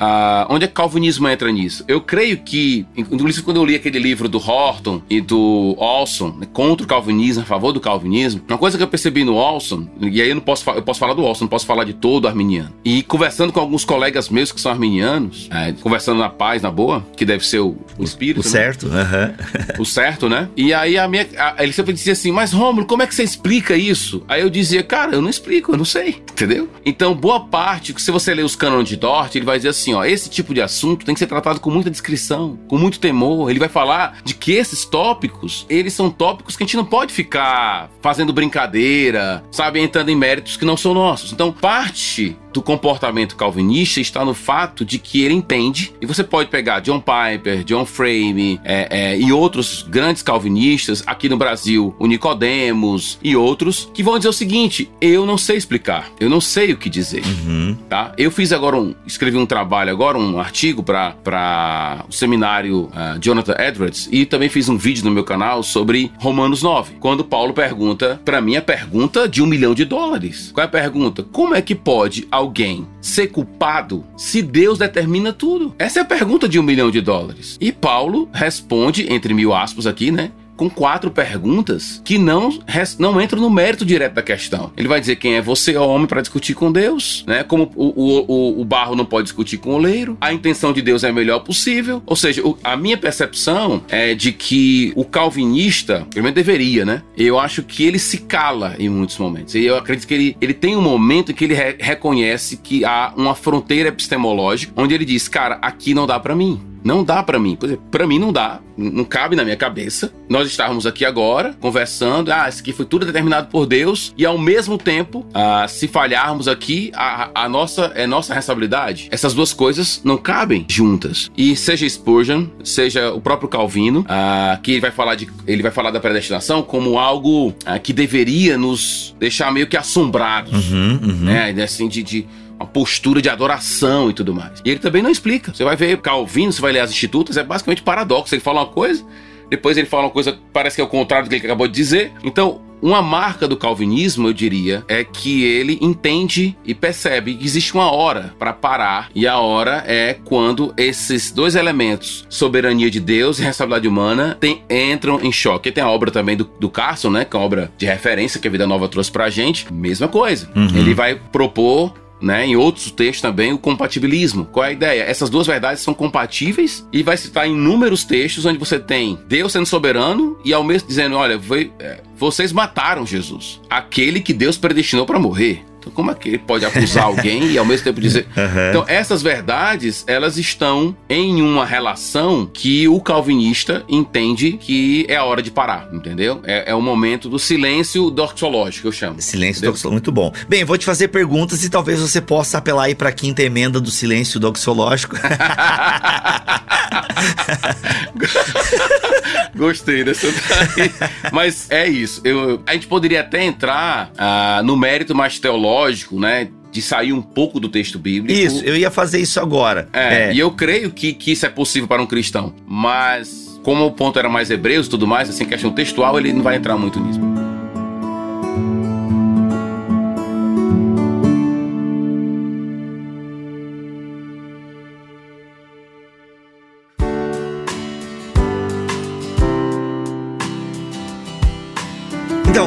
Ah, onde é que o calvinismo entra nisso? Eu creio que, inclusive quando eu li aquele livro do Horton e do Olson, né, contra o calvinismo, a favor do calvinismo, uma coisa que eu percebi no Olson, e aí eu não posso, eu posso falar do Olson, não posso falar de todo arminiano. E conversando com alguns colegas meus que são arminianos, é, conversando na paz, na boa, que deve ser o, o espírito. O né? certo, uhum. O certo, né? E aí a minha. A, ele sempre dizia assim, mas Rômulo, como é que você explica isso? Aí eu dizia, cara, eu não explico, eu não sei, entendeu? Então, boa parte, se você ler os cânones de Dort, ele vai dizer assim, ó, esse tipo de assunto tem que ser tratado com muita discrição, com muito temor. Ele vai falar de que esses tópicos, eles são tópicos que a gente não pode ficar fazendo brincadeira, sabe, entrando em méritos que não são nossos. Então, parte do comportamento calvinista está no fato de que ele entende, e você pode pegar John Piper, John Frame é, é, e outros grandes calvinistas, aqui no Brasil, o Nicodemos e outros, que vão dizer o seguinte: eu não sei explicar, eu não sei o que dizer. Uhum. Tá? Eu fiz agora um. escrevi um trabalho agora, um artigo para o seminário uh, Jonathan Edwards, e também fiz um vídeo no meu canal sobre Romanos 9, quando Paulo pergunta, para mim, a pergunta de um milhão de dólares. Qual é a pergunta? Como é que pode alguém ser culpado se Deus determina tudo? Essa é a pergunta de um milhão de dólares. E Paulo responde, entre mil aspas aqui, né? Com quatro perguntas que não, não entram no mérito direto da questão. Ele vai dizer quem é você, homem, para discutir com Deus, né? Como o, o, o, barro não pode discutir com o oleiro, a intenção de Deus é a melhor possível. Ou seja, a minha percepção é de que o calvinista, pelo menos deveria, né? Eu acho que ele se cala em muitos momentos. E eu acredito que ele, ele tem um momento em que ele re reconhece que há uma fronteira epistemológica onde ele diz, cara, aqui não dá para mim. Não dá para mim. Para mim não dá. Não cabe na minha cabeça. Nós estávamos aqui agora conversando. Ah, isso aqui foi tudo determinado por Deus. E ao mesmo tempo, ah, se falharmos aqui, a, a, nossa é nossa responsabilidade. Essas duas coisas não cabem juntas. E seja Spurgeon, seja o próprio Calvino, ah, que ele vai falar de ele vai falar da predestinação como algo ah, que deveria nos deixar meio que assombrados, uhum, uhum. né? Assim de, de uma postura de adoração e tudo mais. E ele também não explica. Você vai ver Calvino, você vai ler as institutas, é basicamente paradoxo. Ele fala uma coisa, depois ele fala uma coisa parece que é o contrário do que ele acabou de dizer. Então, uma marca do calvinismo, eu diria, é que ele entende e percebe que existe uma hora para parar, e a hora é quando esses dois elementos, soberania de Deus e responsabilidade humana, tem, entram em choque. E tem a obra também do, do Carson, né, que é uma obra de referência que a Vida Nova trouxe pra gente, mesma coisa. Uhum. Ele vai propor né? Em outros textos também, o compatibilismo. Qual é a ideia? Essas duas verdades são compatíveis e vai citar inúmeros textos onde você tem Deus sendo soberano e ao mesmo dizendo, olha, foi, é, vocês mataram Jesus, aquele que Deus predestinou para morrer. Então, como é que ele pode acusar alguém e ao mesmo tempo dizer. Uhum. Então, essas verdades, elas estão em uma relação que o calvinista entende que é a hora de parar, entendeu? É, é o momento do silêncio doxológico, eu chamo. Silêncio doxológico, muito bom. Bem, vou te fazer perguntas e talvez você possa apelar aí para a quinta emenda do silêncio doxológico. Gostei dessa daí. Mas é isso. Eu, a gente poderia até entrar uh, no mérito mais teológico, né? de sair um pouco do texto bíblico. Isso, eu ia fazer isso agora. É, é. e eu creio que, que isso é possível para um cristão. Mas, como o ponto era mais hebreus e tudo mais, assim, questão textual, ele não vai entrar muito nisso.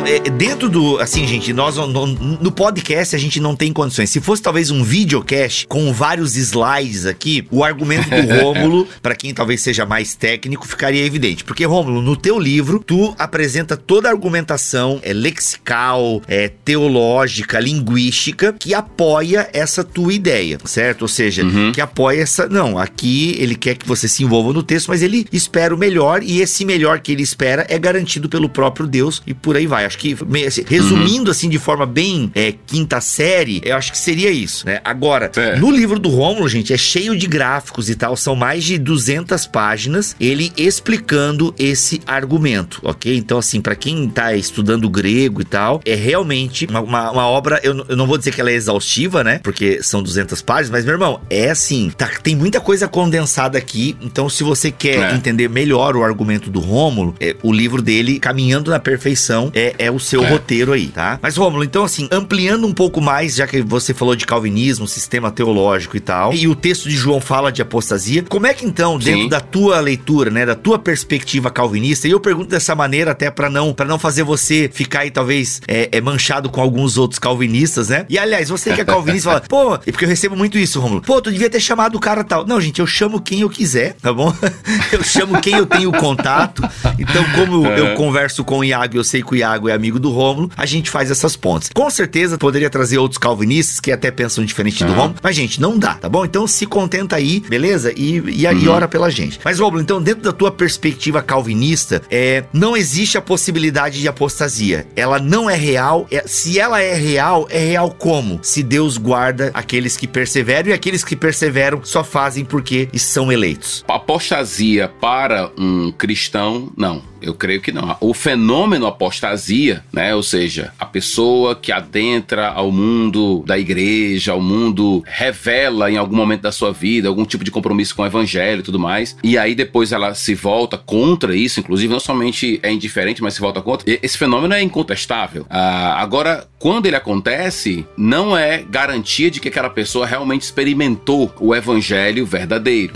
É, dentro do. Assim, gente, nós no, no, podcast a gente não tem condições. Se fosse talvez um videocast com vários slides aqui, o argumento do Rômulo, para quem talvez seja mais técnico, ficaria evidente. Porque, Rômulo, no teu livro, tu apresenta toda a argumentação é, lexical, é, teológica, linguística, que apoia essa tua ideia, certo? Ou seja, uhum. que apoia essa. Não, aqui ele quer que você se envolva no texto, mas ele espera o melhor, e esse melhor que ele espera é garantido pelo próprio Deus, e por aí vai. Acho que, assim, resumindo uhum. assim de forma bem é, quinta série, eu acho que seria isso, né? Agora, é. no livro do Rômulo, gente, é cheio de gráficos e tal, são mais de 200 páginas, ele explicando esse argumento, ok? Então, assim, para quem tá estudando grego e tal, é realmente uma, uma, uma obra, eu, eu, não vou dizer que ela é exaustiva, né? Porque são 200 páginas, mas, meu irmão, é assim, tá, tem muita coisa condensada aqui, então se você quer é. entender melhor o argumento do Rômulo, é, o livro dele, Caminhando na Perfeição, é, é o seu é. roteiro aí, tá? Mas, Rômulo, então, assim, ampliando um pouco mais, já que você falou de calvinismo, sistema teológico e tal, e o texto de João fala de apostasia, como é que então, dentro Sim. da tua leitura, né, da tua perspectiva calvinista, e eu pergunto dessa maneira até para não para não fazer você ficar aí, talvez, é, é, manchado com alguns outros calvinistas, né? E, aliás, você que é calvinista fala, pô, e porque eu recebo muito isso, Rômulo, pô, tu devia ter chamado o cara tal. Não, gente, eu chamo quem eu quiser, tá bom? eu chamo quem eu tenho contato. Então, como é. eu converso com o Iago, eu sei que o Iago Tiago é amigo do Rômulo, a gente faz essas pontes. Com certeza poderia trazer outros calvinistas que até pensam diferente do. Rômulo, mas gente, não dá, tá bom? Então se contenta aí, beleza? E, e, e Uhum. ora pela gente. Mas, Rômulo, então dentro da tua perspectiva calvinista, é, não existe a possibilidade de apostasia. Ela não é real. É- se ela é real, é real como? Se Deus guarda aqueles que perseveram e aqueles que perseveram só fazem porque são eleitos. Apostasia para um cristão, não. Eu creio que não. O fenômeno apostasia, né? Ou seja, a pessoa que adentra ao mundo da igreja, ao mundo revela em algum momento da sua vida algum tipo de compromisso com o evangelho e tudo mais, e aí depois ela se volta contra isso, inclusive não somente é indiferente, mas se volta contra. Esse fenômeno é incontestável. Ah, agora, quando ele acontece, não é garantia de que aquela pessoa realmente experimentou o evangelho verdadeiro.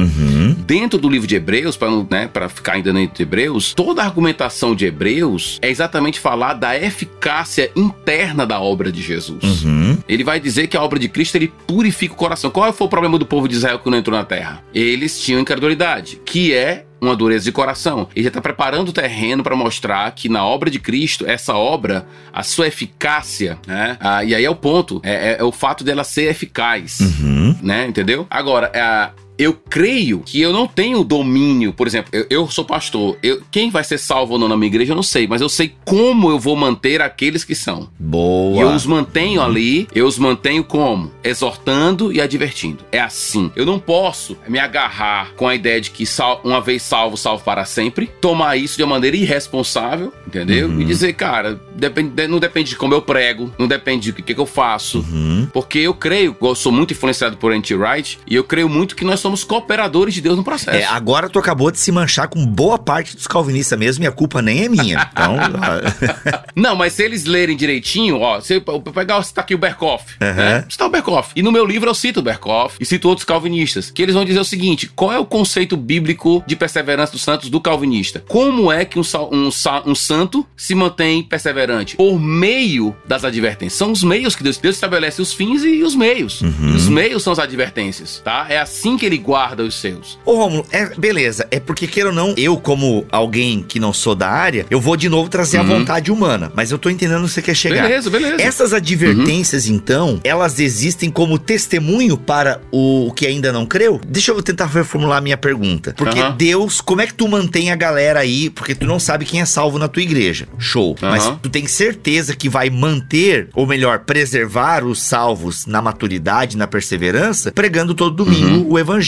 Dentro do livro de Hebreus, para né, pra ficar ainda livro de Hebreus, toda a argumentação de Hebreus é exatamente falar da eficácia interna da obra de Jesus. Uhum. Ele vai dizer que a obra de Cristo ele purifica o coração. Qual foi o problema do povo de Israel que não entrou na terra? Eles tinham incredulidade, que é uma dureza de coração. Ele já está preparando o terreno para mostrar que na obra de Cristo, essa obra, a sua eficácia, né? Ah, e aí é o ponto, é, é- é o fato dela ser eficaz Uhum. né? Entendeu? Agora, é, eu creio que eu não tenho domínio, por exemplo, eu, eu sou pastor, eu- quem vai ser salvo ou não na minha igreja eu não sei, mas eu sei como eu vou manter aqueles que são. Boa. E eu os mantenho ali, eu os mantenho como? Exortando e advertindo. É assim. Eu não posso me agarrar com a ideia de que sal- uma vez salvo, salvo para sempre, tomar isso de uma maneira irresponsável, entendeu? Uhum. E dizer, cara, depende- não depende de como eu prego, não depende do que, que eu faço, Uhum. porque eu creio, eu sou muito influenciado por Anti-Wright, e eu creio muito que nós somos cooperadores de Deus no processo. É, agora tu acabou de se manchar com boa parte dos calvinistas mesmo e a culpa nem é minha. Então, Não, mas se eles lerem direitinho, ó, se eu pegar, citar aqui o Berkoff, Aham. né? Citar o Berkoff. E no meu livro eu cito o Berkoff e cito outros calvinistas, que eles vão dizer o seguinte: qual é o conceito bíblico de perseverança dos santos do calvinista? Como é que um, um um santo se mantém perseverante? Por meio das advertências. São os meios que Deus, Deus estabelece os fins e os meios. Uhum. Os meios são as advertências, tá? É assim que ele guarda os seus. Ô, Romulo, é, beleza. É porque, queira ou não, eu, como alguém que não sou da área, eu vou de novo trazer a Uhum. vontade humana. Mas eu tô entendendo onde você quer chegar. Beleza, beleza. Essas advertências, então, elas existem como testemunho para o que ainda não creu? Deixa eu tentar reformular a minha pergunta. Porque Aham. Deus, como é que tu mantém a galera aí? Porque tu não sabe quem é salvo na tua igreja. Show. Mas tu tem certeza que vai manter, ou melhor, preservar os salvos na maturidade, na perseverança, pregando todo domingo o evangelho,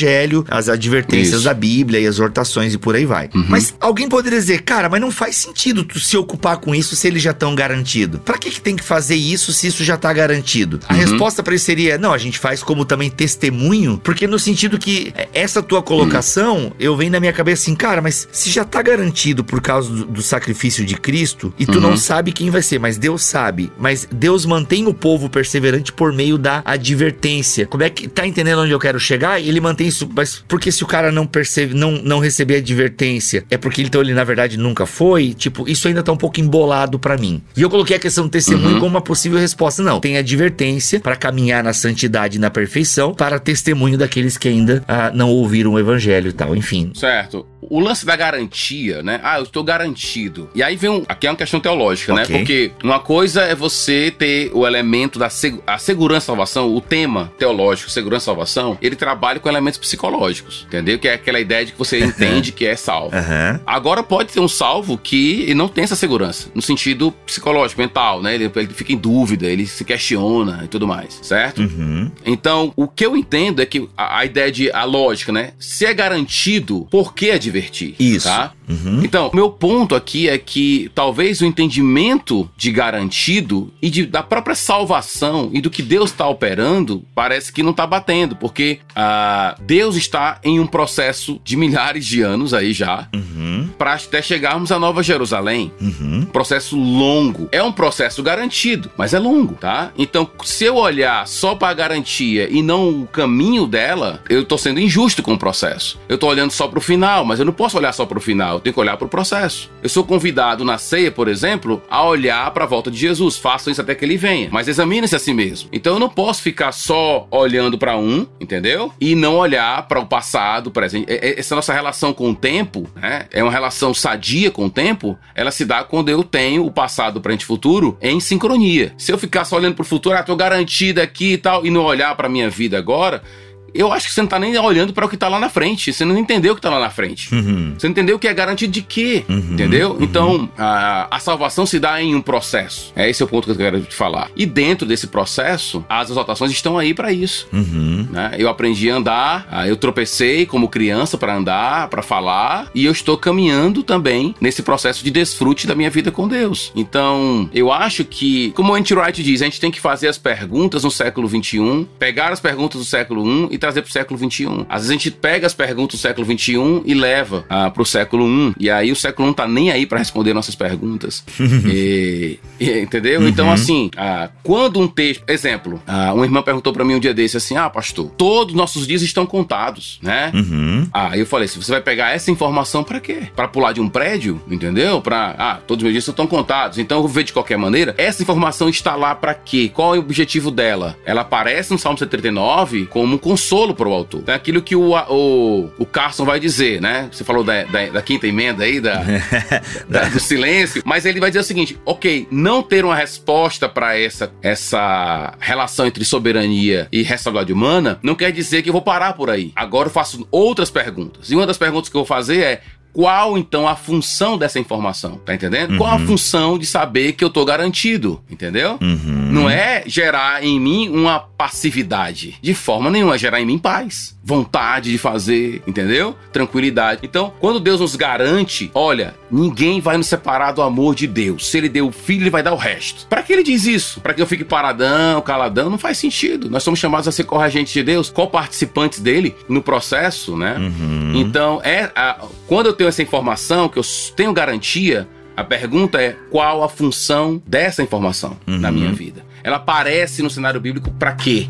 as advertências Uhum. Isso. da Bíblia e exortações e por aí vai. Uhum. Mas alguém poderia dizer, cara, mas não faz sentido tu se ocupar com isso se eles já estão garantidos. Pra que, que tem que fazer isso se isso já tá garantido? A Uhum. resposta pra isso seria, não, a gente faz como também testemunho, porque no sentido que é, essa tua colocação, eu venho na minha cabeça assim, cara, mas se já tá garantido por causa do, do sacrifício de Cristo, e tu Uhum. não sabe quem vai ser, mas Deus sabe, mas Deus mantém o povo perseverante por meio da advertência. Como é que tá entendendo onde eu quero chegar? Ele mantém isso, mas porque se o cara não percebe, não, não receber advertência, é porque então ele na verdade nunca foi? Tipo, isso ainda tá um pouco embolado pra mim. E eu coloquei a questão do testemunho Uhum. como uma possível resposta. Não, tem advertência para caminhar na santidade e na perfeição, para testemunho daqueles que ainda ah, não ouviram o evangelho e tal, enfim. Certo. O lance da garantia, né? Ah, eu estou garantido. E aí vem um. Aqui é uma questão teológica, Ok. né? Porque uma coisa é você ter o elemento da seg a segurança e salvação, o tema teológico, segurança e salvação, ele trabalha com elementos psicológicos, entendeu? Que é aquela ideia de que você entende que é salvo. Aham. Agora pode ter um salvo que não tem essa segurança, no sentido psicológico, mental, né? Ele, ele fica em dúvida, ele se questiona e tudo mais, certo? Uhum. Então, o que eu entendo é que a, a ideia de a lógica, né? Se é garantido, por que advertir? Isso. Tá? Uhum. Então, meu ponto aqui é que talvez o entendimento de garantido e de- da própria salvação e do que Deus está operando parece que não está batendo, porque ah, Deus está em um processo de milhares de anos aí já, Uhum. para até chegarmos à Nova Jerusalém. Uhum. Processo longo. É um processo garantido, mas é longo, tá? Então, se eu olhar só para a garantia e não o caminho dela, eu tô sendo injusto com o processo. Eu tô olhando só pro final, mas eu não posso olhar só pro final, eu tenho que olhar pro processo. Eu sou convidado na ceia, por exemplo, a olhar para a volta de Jesus. Façam isso até que ele venha, mas examine-se a si mesmo. Então, eu não posso ficar só olhando para um, entendeu? E não olhar para o passado, presente. Essa nossa relação com o tempo, né? É uma relação sadia com o tempo, ela se dá quando eu tenho o passado, presente e futuro em sincronia. Se eu ficar só olhando pro futuro, ah, tô garantido aqui e tal, e não olhar pra minha vida agora, eu acho que você não tá nem olhando para o que tá lá na frente. Você não entendeu o que tá lá na frente. Uhum. Você não entendeu o que é garantido de quê. Uhum. Entendeu? Uhum. Então, a, a, salvação se dá em um processo. É esse é o ponto que eu quero te falar. E dentro desse processo, as exaltações estão aí para isso. Uhum. Né? Eu aprendi a andar, eu tropecei como criança para andar, para falar, e eu estou caminhando também nesse processo de desfrute da minha vida com Deus. Então, eu acho que, como o Anti Wright diz, a gente tem que fazer as perguntas no século 21, pegar as perguntas do século 1 trazer pro século XXI. Às vezes a gente pega as perguntas do século XXI e leva ah, pro século I, e aí o século I tá nem aí para responder nossas perguntas. e, e, entendeu? Uhum. Então, assim, ah, quando um texto. Exemplo, ah, uma irmã perguntou para mim um dia desse assim: Ah, pastor, todos nossos dias estão contados, né? Uhum. Ah, eu falei: se você vai pegar essa informação para quê? Para pular de um prédio, entendeu? Para ah, todos os meus dias estão contados. Então eu vou ver de qualquer maneira. Essa informação está lá para quê? Qual é o objetivo dela? Ela aparece no Salmo 139 como um consolo consolo para o autor. É aquilo que o, o, o Carson vai dizer, né? Você falou da, da, da quinta emenda aí, da, da, do silêncio, mas ele vai dizer o seguinte: ok, não ter uma resposta para essa, essa relação entre soberania e responsabilidade humana não quer dizer que eu vou parar por aí. Agora eu faço outras perguntas. E uma das perguntas que eu vou fazer é: qual então a função dessa informação, tá entendendo? Uhum. Qual a uhum. função de saber que eu tô garantido, entendeu? Uhum. Não é gerar em mim uma passividade, de forma nenhuma, é gerar em mim paz, vontade de fazer, entendeu? Tranquilidade. Então, quando Deus nos garante, olha, ninguém vai nos separar do amor de Deus. Se ele deu o filho, ele vai dar o resto. Para que ele diz isso? Para que eu fique paradão, caladão? Não faz sentido. Nós somos chamados a ser corregentes de Deus, co-participantes dele no processo, né? Uhum. Então, é a, quando eu tenho essa informação, que eu tenho garantia, a pergunta é qual a função dessa informação uhum. na minha vida? Ela aparece no cenário bíblico para quê?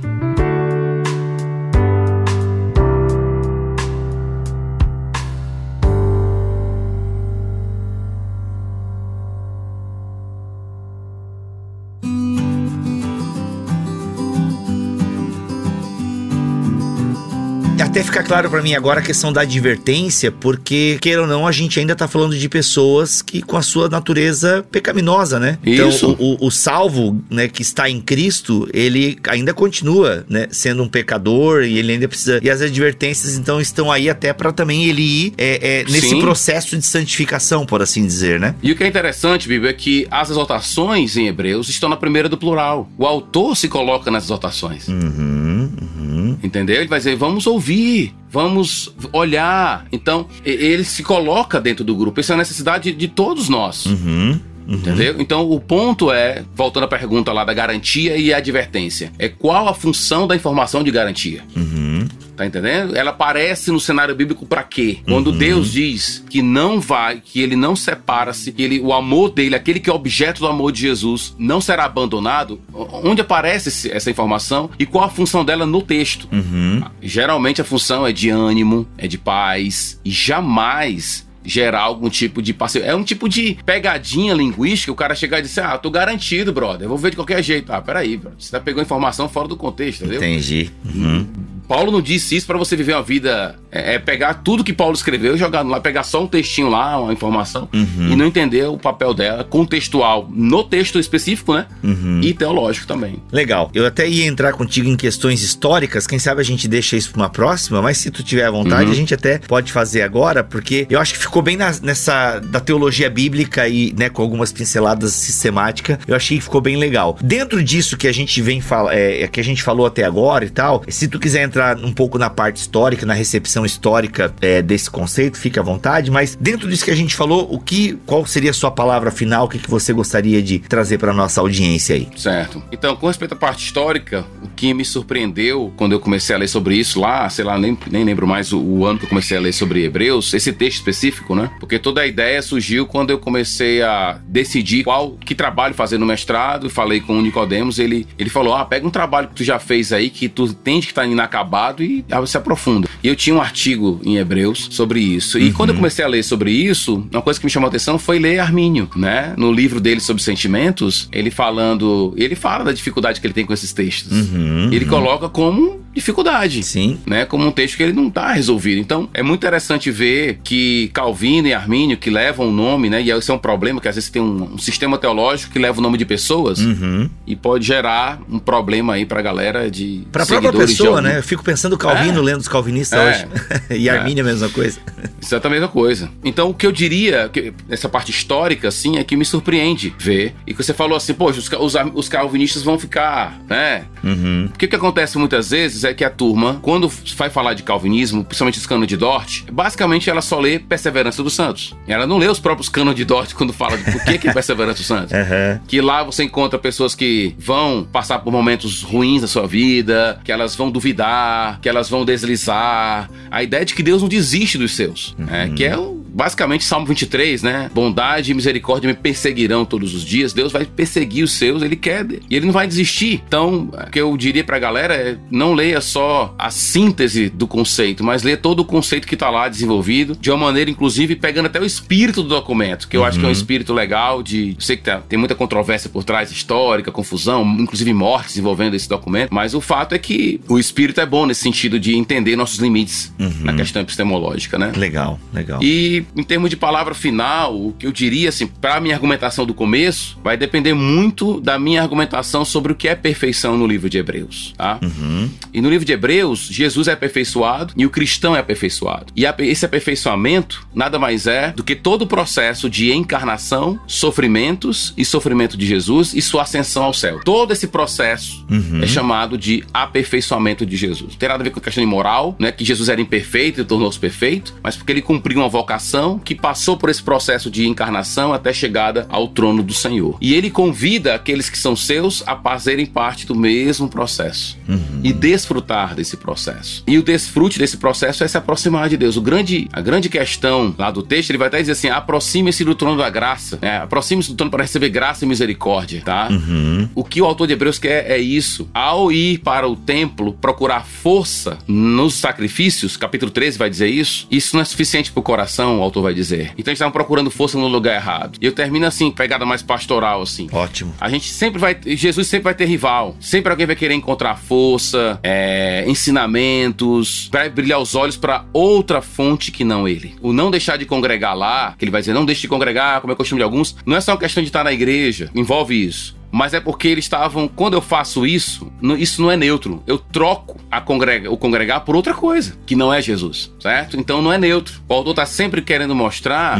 Até ficar claro para mim agora a questão da advertência, porque, queira ou não, a gente ainda tá falando de pessoas que com a sua natureza pecaminosa, né? Então, Isso. Então, o, o, salvo, né, que está em Cristo, ele ainda continua, né, sendo um pecador e ele ainda precisa. E as advertências, então, estão aí até para também ele ir é, é, nesse Sim. processo de santificação, por assim dizer, né? E o que é interessante, Bíblia, é que as exaltações em Hebreus estão na primeira do plural. O autor se coloca nas exaltações. Uhum, uhum. Entendeu? Ele vai dizer, vamos ouvir ouvir, vamos olhar. Então, ele se coloca dentro do grupo. Essa é a necessidade de todos nós. Uhum. Uhum. Entendeu? Então o ponto é, voltando à pergunta lá da garantia e advertência, é qual a função da informação de garantia? Uhum. Tá entendendo? Ela aparece no cenário bíblico para quê? Quando uhum. Deus diz que não vai, que ele não separa-se, que ele, o amor dele, aquele que é objeto do amor de Jesus, não será abandonado, onde aparece essa informação e qual a função dela no texto? Uhum. Geralmente a função é de ânimo, é de paz e jamais gerar algum tipo de parceiro. É um tipo de pegadinha linguística, o cara chegar e dizer, ah, tô garantido, brother, eu vou ver de qualquer jeito. Ah, peraí, brother, você tá pegou informação fora do contexto, entendeu? Entendi. Uhum. Paulo não disse isso para você viver uma vida. É, é, pegar tudo que Paulo escreveu e jogar lá, pegar só um textinho lá, uma informação, uhum. e não entender o papel dela contextual no texto específico, né? Uhum. E teológico também. Legal. Eu até ia entrar contigo em questões históricas, quem sabe a gente deixa isso pra uma próxima, mas se tu tiver à vontade, uhum. a gente até pode fazer agora, porque eu acho que ficou bem na, nessa da teologia bíblica e, né, com algumas pinceladas sistemáticas, eu achei que ficou bem legal. Dentro disso que a gente vem falar, é, que a gente falou até agora e tal, se tu quiser entrar entrar um pouco na parte histórica, na recepção histórica é, desse conceito, fique à vontade, mas dentro disso que a gente falou, o que, qual seria a sua palavra final, o que, que você gostaria de trazer para nossa audiência aí? Certo. Então, com respeito à parte histórica, o que me surpreendeu quando eu comecei a ler sobre isso lá, sei lá, nem, nem lembro mais o, o ano que eu comecei a ler sobre Hebreus, esse texto específico, né? Porque toda a ideia surgiu quando eu comecei a decidir qual que trabalho fazer no mestrado, falei com o Nicodemos, ele, ele falou: "Ah, pega um trabalho que tu já fez aí que tu entende que tá inacabado acabado e se aprofunda. E eu tinha um artigo em Hebreus sobre isso. E uhum. quando eu comecei a ler sobre isso, uma coisa que me chamou a atenção foi ler Armínio, né? No livro dele sobre sentimentos, ele falando. Ele fala da dificuldade que ele tem com esses textos. Uhum, ele uhum. coloca como dificuldade. Sim. Né, como um texto que ele não está resolvido. Então, é muito interessante ver que Calvino e Armínio, que levam o nome, né? E esse é um problema, que às vezes tem um, um sistema teológico que leva o nome de pessoas Uhum. e pode gerar um problema aí pra galera de. Pra própria pessoa, né? Eu fico pensando Calvino É. lendo os calvinistas É. hoje. e Armínio a mesma coisa. Isso é a mesma coisa. Então, o que eu diria, que essa parte histórica, assim, é que me surpreende ver. E que você falou assim, poxa, os, os, os calvinistas vão ficar, né? Uhum. Porque o que acontece muitas vezes é que a turma, quando vai falar de calvinismo, principalmente os canos de Dort, basicamente ela só lê Perseverança dos Santos. Ela não lê os próprios canos de Dort quando fala de por que, que é Perseverança dos Santos. Aham. Que lá você encontra pessoas que vão passar por momentos ruins na sua vida, que elas vão duvidar, que elas vão deslizar. A ideia de que Deus não desiste dos seus, né? que é o- basicamente Salmo 23, né? Bondade e misericórdia me perseguirão todos os dias. Deus vai perseguir os seus, ele quer, e ele não vai desistir. Então, o que eu diria pra galera é não leia só a síntese do conceito, mas leia todo o conceito que tá lá desenvolvido, de uma maneira, inclusive, pegando até o espírito do documento, que eu acho que é um espírito legal de. Eu sei que tá- tem muita controvérsia por trás, histórica, confusão, inclusive mortes envolvendo esse documento, mas o fato é que o espírito é bom nesse sentido de entender nossos limites na questão epistemológica, né? Legal, legal. E em termos de palavra final, o que eu diria, assim, para minha argumentação do começo, vai depender muito da minha argumentação sobre o que é perfeição no livro de Hebreus, tá? Uhum. E no livro de Hebreus, Jesus é aperfeiçoado e o cristão é aperfeiçoado. E esse aperfeiçoamento nada mais é do que todo o processo de encarnação, sofrimentos e sofrimento de Jesus e sua ascensão ao céu. Todo esse processo Uhum. é chamado de aperfeiçoamento de Jesus. Não tem nada a ver com questão de moral, né? Que Jesus era imperfeito e tornou-se perfeito, mas porque ele cumpriu uma vocação que passou por esse processo de encarnação até chegada ao trono do Senhor. E ele convida aqueles que são seus a fazerem parte do mesmo processo Uhum. e desfrutar desse processo. E o desfrute desse processo é se aproximar de Deus. O grande, a grande questão lá do texto, ele vai até dizer assim: aproxime-se do trono da graça, né? aproxime-se do trono para receber graça e misericórdia, tá? Uhum. O que o autor de Hebreus quer é isso. Ao ir para o templo procurar força nos sacrifícios, capítulo 13 vai dizer isso, isso não é suficiente para o coração, o autor vai dizer. Então eles estavam procurando força no lugar errado. E eu termino assim, pegada mais pastoral, assim. Ótimo. A gente sempre vai. Jesus sempre vai ter rival. Sempre alguém vai querer encontrar força, é, ensinamentos, vai brilhar os olhos para outra fonte que não ele. O não deixar de congregar lá, que ele vai dizer, não deixe de congregar, como é costume de alguns, não é só uma questão de estar na igreja, envolve isso. Mas é porque eles estavam. Quando eu faço isso, não- isso não é neutro. Eu troco a congrega, o congregar por outra coisa, que não é Jesus, certo? Então não é neutro. O autor tá sempre querendo mostrar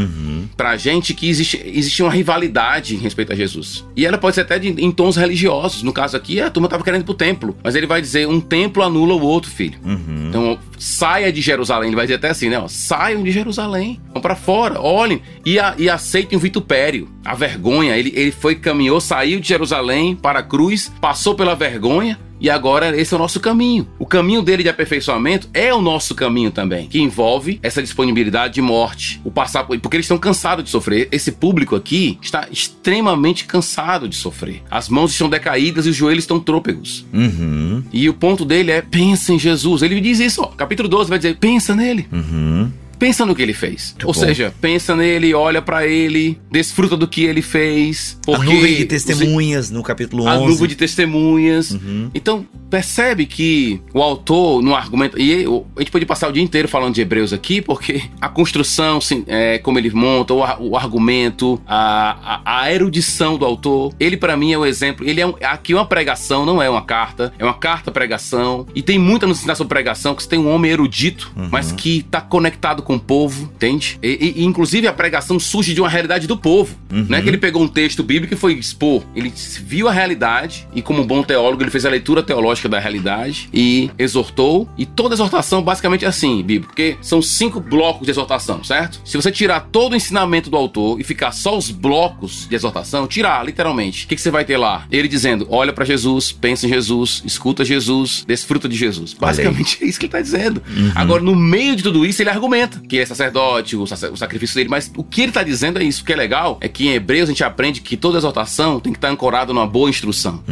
pra gente que existe, existe uma rivalidade em respeito a Jesus. E ela pode ser até de- em tons religiosos. No caso aqui, a turma tava querendo ir pro templo. Mas ele vai dizer: um templo anula o outro, filho. Uhum. Então, saia de Jerusalém. Ele vai dizer até assim, né? ó, Saiam de Jerusalém. Vão pra fora, olhem e, a- e aceitem o vitupério. A vergonha. Ele, ele foi, caminhou, saiu de Jerusalém para a cruz, passou pela vergonha. E agora esse é o nosso caminho. O caminho dele de aperfeiçoamento é o nosso caminho também, que envolve essa disponibilidade de morte, o passar por, porque eles estão cansados de sofrer. Esse público aqui está extremamente cansado de sofrer. As mãos estão decaídas e os joelhos estão trôpegos. Uhum. E o ponto dele é pensa em Jesus. Ele diz isso, ó. Capítulo 12 vai dizer: pensa nele. Uhum. Pensa no que ele fez. Muito Ou bom. seja, pensa nele, olha pra ele, desfruta do que ele fez. A porque nuvem de testemunhas no capítulo 11. a nuvem de testemunhas. Uhum. Então, percebe que o autor, no argumento. E eu- a gente pode passar o dia inteiro falando de Hebreus aqui, porque a construção, assim, é, como ele monta, o, o argumento, a, a- a erudição do autor, ele pra mim é o exemplo. Ele é um- aqui uma pregação, não é uma carta, é uma carta-pregação. E tem muita no ensinar sobre pregação, que você tem um homem erudito, mas que tá conectado com o povo, entende? E, e- inclusive a pregação surge de uma realidade do povo. Não é que ele pegou um texto bíblico e foi expor. Ele viu a realidade e, como bom teólogo, ele fez a leitura teológica da realidade e exortou. E toda exortação basicamente é assim, bíblico, porque são cinco blocos de exortação, certo? Se você tirar todo o ensinamento do autor e ficar só os blocos de exortação, tirar literalmente, o que, que você vai ter lá? Ele dizendo: olha pra Jesus, pensa em Jesus, escuta Jesus, desfruta de Jesus. Basicamente é isso que ele tá dizendo. Agora, no meio de tudo isso, ele argumenta. Que ele é sacerdote, o, sac- o sacrifício dele, mas o que ele tá dizendo é isso. O que é legal é que em Hebreus a gente aprende que toda exortação tem que estar ancorada numa boa instrução.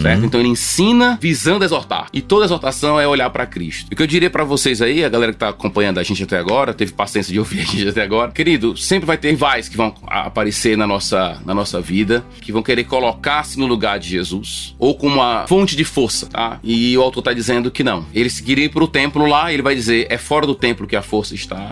Certo? Então ele ensina visando exortar. E toda exortação é olhar pra Cristo. O que eu diria pra vocês aí, a galera que tá acompanhando a gente até agora, teve paciência de ouvir a gente até agora, querido, sempre vai ter rivais que vão aparecer na nossa, na nossa vida, que vão querer colocar-se no lugar de Jesus, ou como uma fonte de força, tá? E o autor tá dizendo que não. Eles queriam ir pro templo lá, ele vai dizer, é fora do templo que a força está,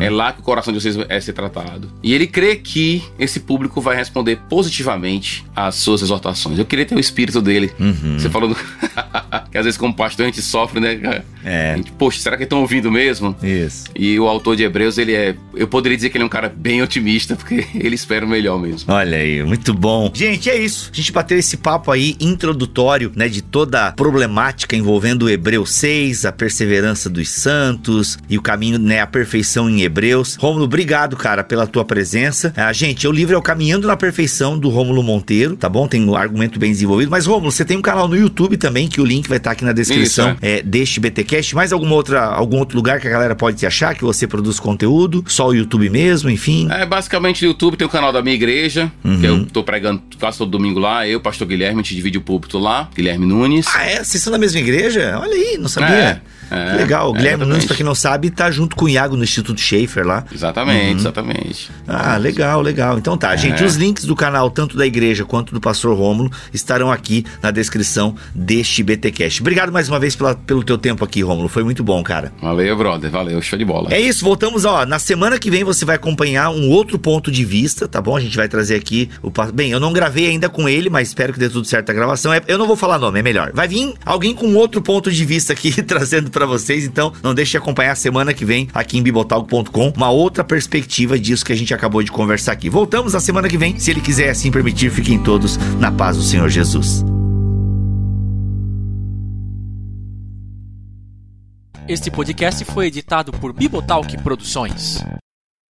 é lá que o coração de vocês é ser tratado. E ele crê que esse público vai responder positivamente às suas exortações. Eu queria ter o espírito dele. Você falou do... que às vezes como pastor a gente sofre, né? cara? É. A gente, Poxa, será que estão ouvindo mesmo? Isso. E o autor de Hebreus, ele é. Eu poderia dizer que ele é um cara bem otimista, porque ele espera o melhor mesmo. Olha aí, muito bom. Gente, é isso. A gente bateu esse papo aí introdutório, né, de toda a problemática envolvendo o Hebreu 6, a perseverança dos santos e o caminho, né, a perfeição em Hebreus. Rômulo, obrigado, cara, pela tua presença. Ah, gente, o livro é o Caminhando na Perfeição do Rômulo Monteiro, tá bom? Tem um argumento bem desenvolvido. Mas, Rômulo, você tem um canal no YouTube também, que o link vai estar aqui na descrição Isso, é, deste BTcast. Mais alguma outra, algum outro lugar que a galera pode te achar, que você produz conteúdo? Só o YouTube mesmo, enfim? É, basicamente no YouTube tem o canal da minha igreja, que eu tô pregando quase todo domingo lá. Eu, pastor Guilherme, a gente divide o púlpito lá, Guilherme Nunes. Ah, é? Vocês são da mesma igreja? Olha aí, não sabia. É, é, legal. O é, Guilherme Nunes, exatamente. pra quem não sabe, tá junto com o Iago no Instituto Schaefer lá. Exatamente, exatamente. Ah, legal, legal. Então tá, gente, os links do canal, tanto da igreja quanto do pastor Rômulo, estarão aqui na descrição deste BTcast. Obrigado mais uma vez pela- pelo teu tempo aqui, Rômulo. Foi muito bom, cara. Valeu, brother. Valeu, show de bola. É isso, voltamos, ó, na semana que vem você vai acompanhar um outro ponto de vista, tá bom? A gente vai trazer aqui o... Bem, eu não gravei ainda com ele, mas espero que dê tudo certo a gravação. É- Eu não vou falar nome, é melhor. Vai vir alguém com outro ponto de vista aqui trazendo pra vocês, então não deixe de acompanhar a semana que vem aqui em bibotalk.com, uma outra perspectiva disso que a gente acabou de conversar aqui. Voltamos na semana que vem, se ele quiser assim permitir, fiquem todos na paz do Senhor Jesus. Este podcast foi editado por Bibotalk Produções.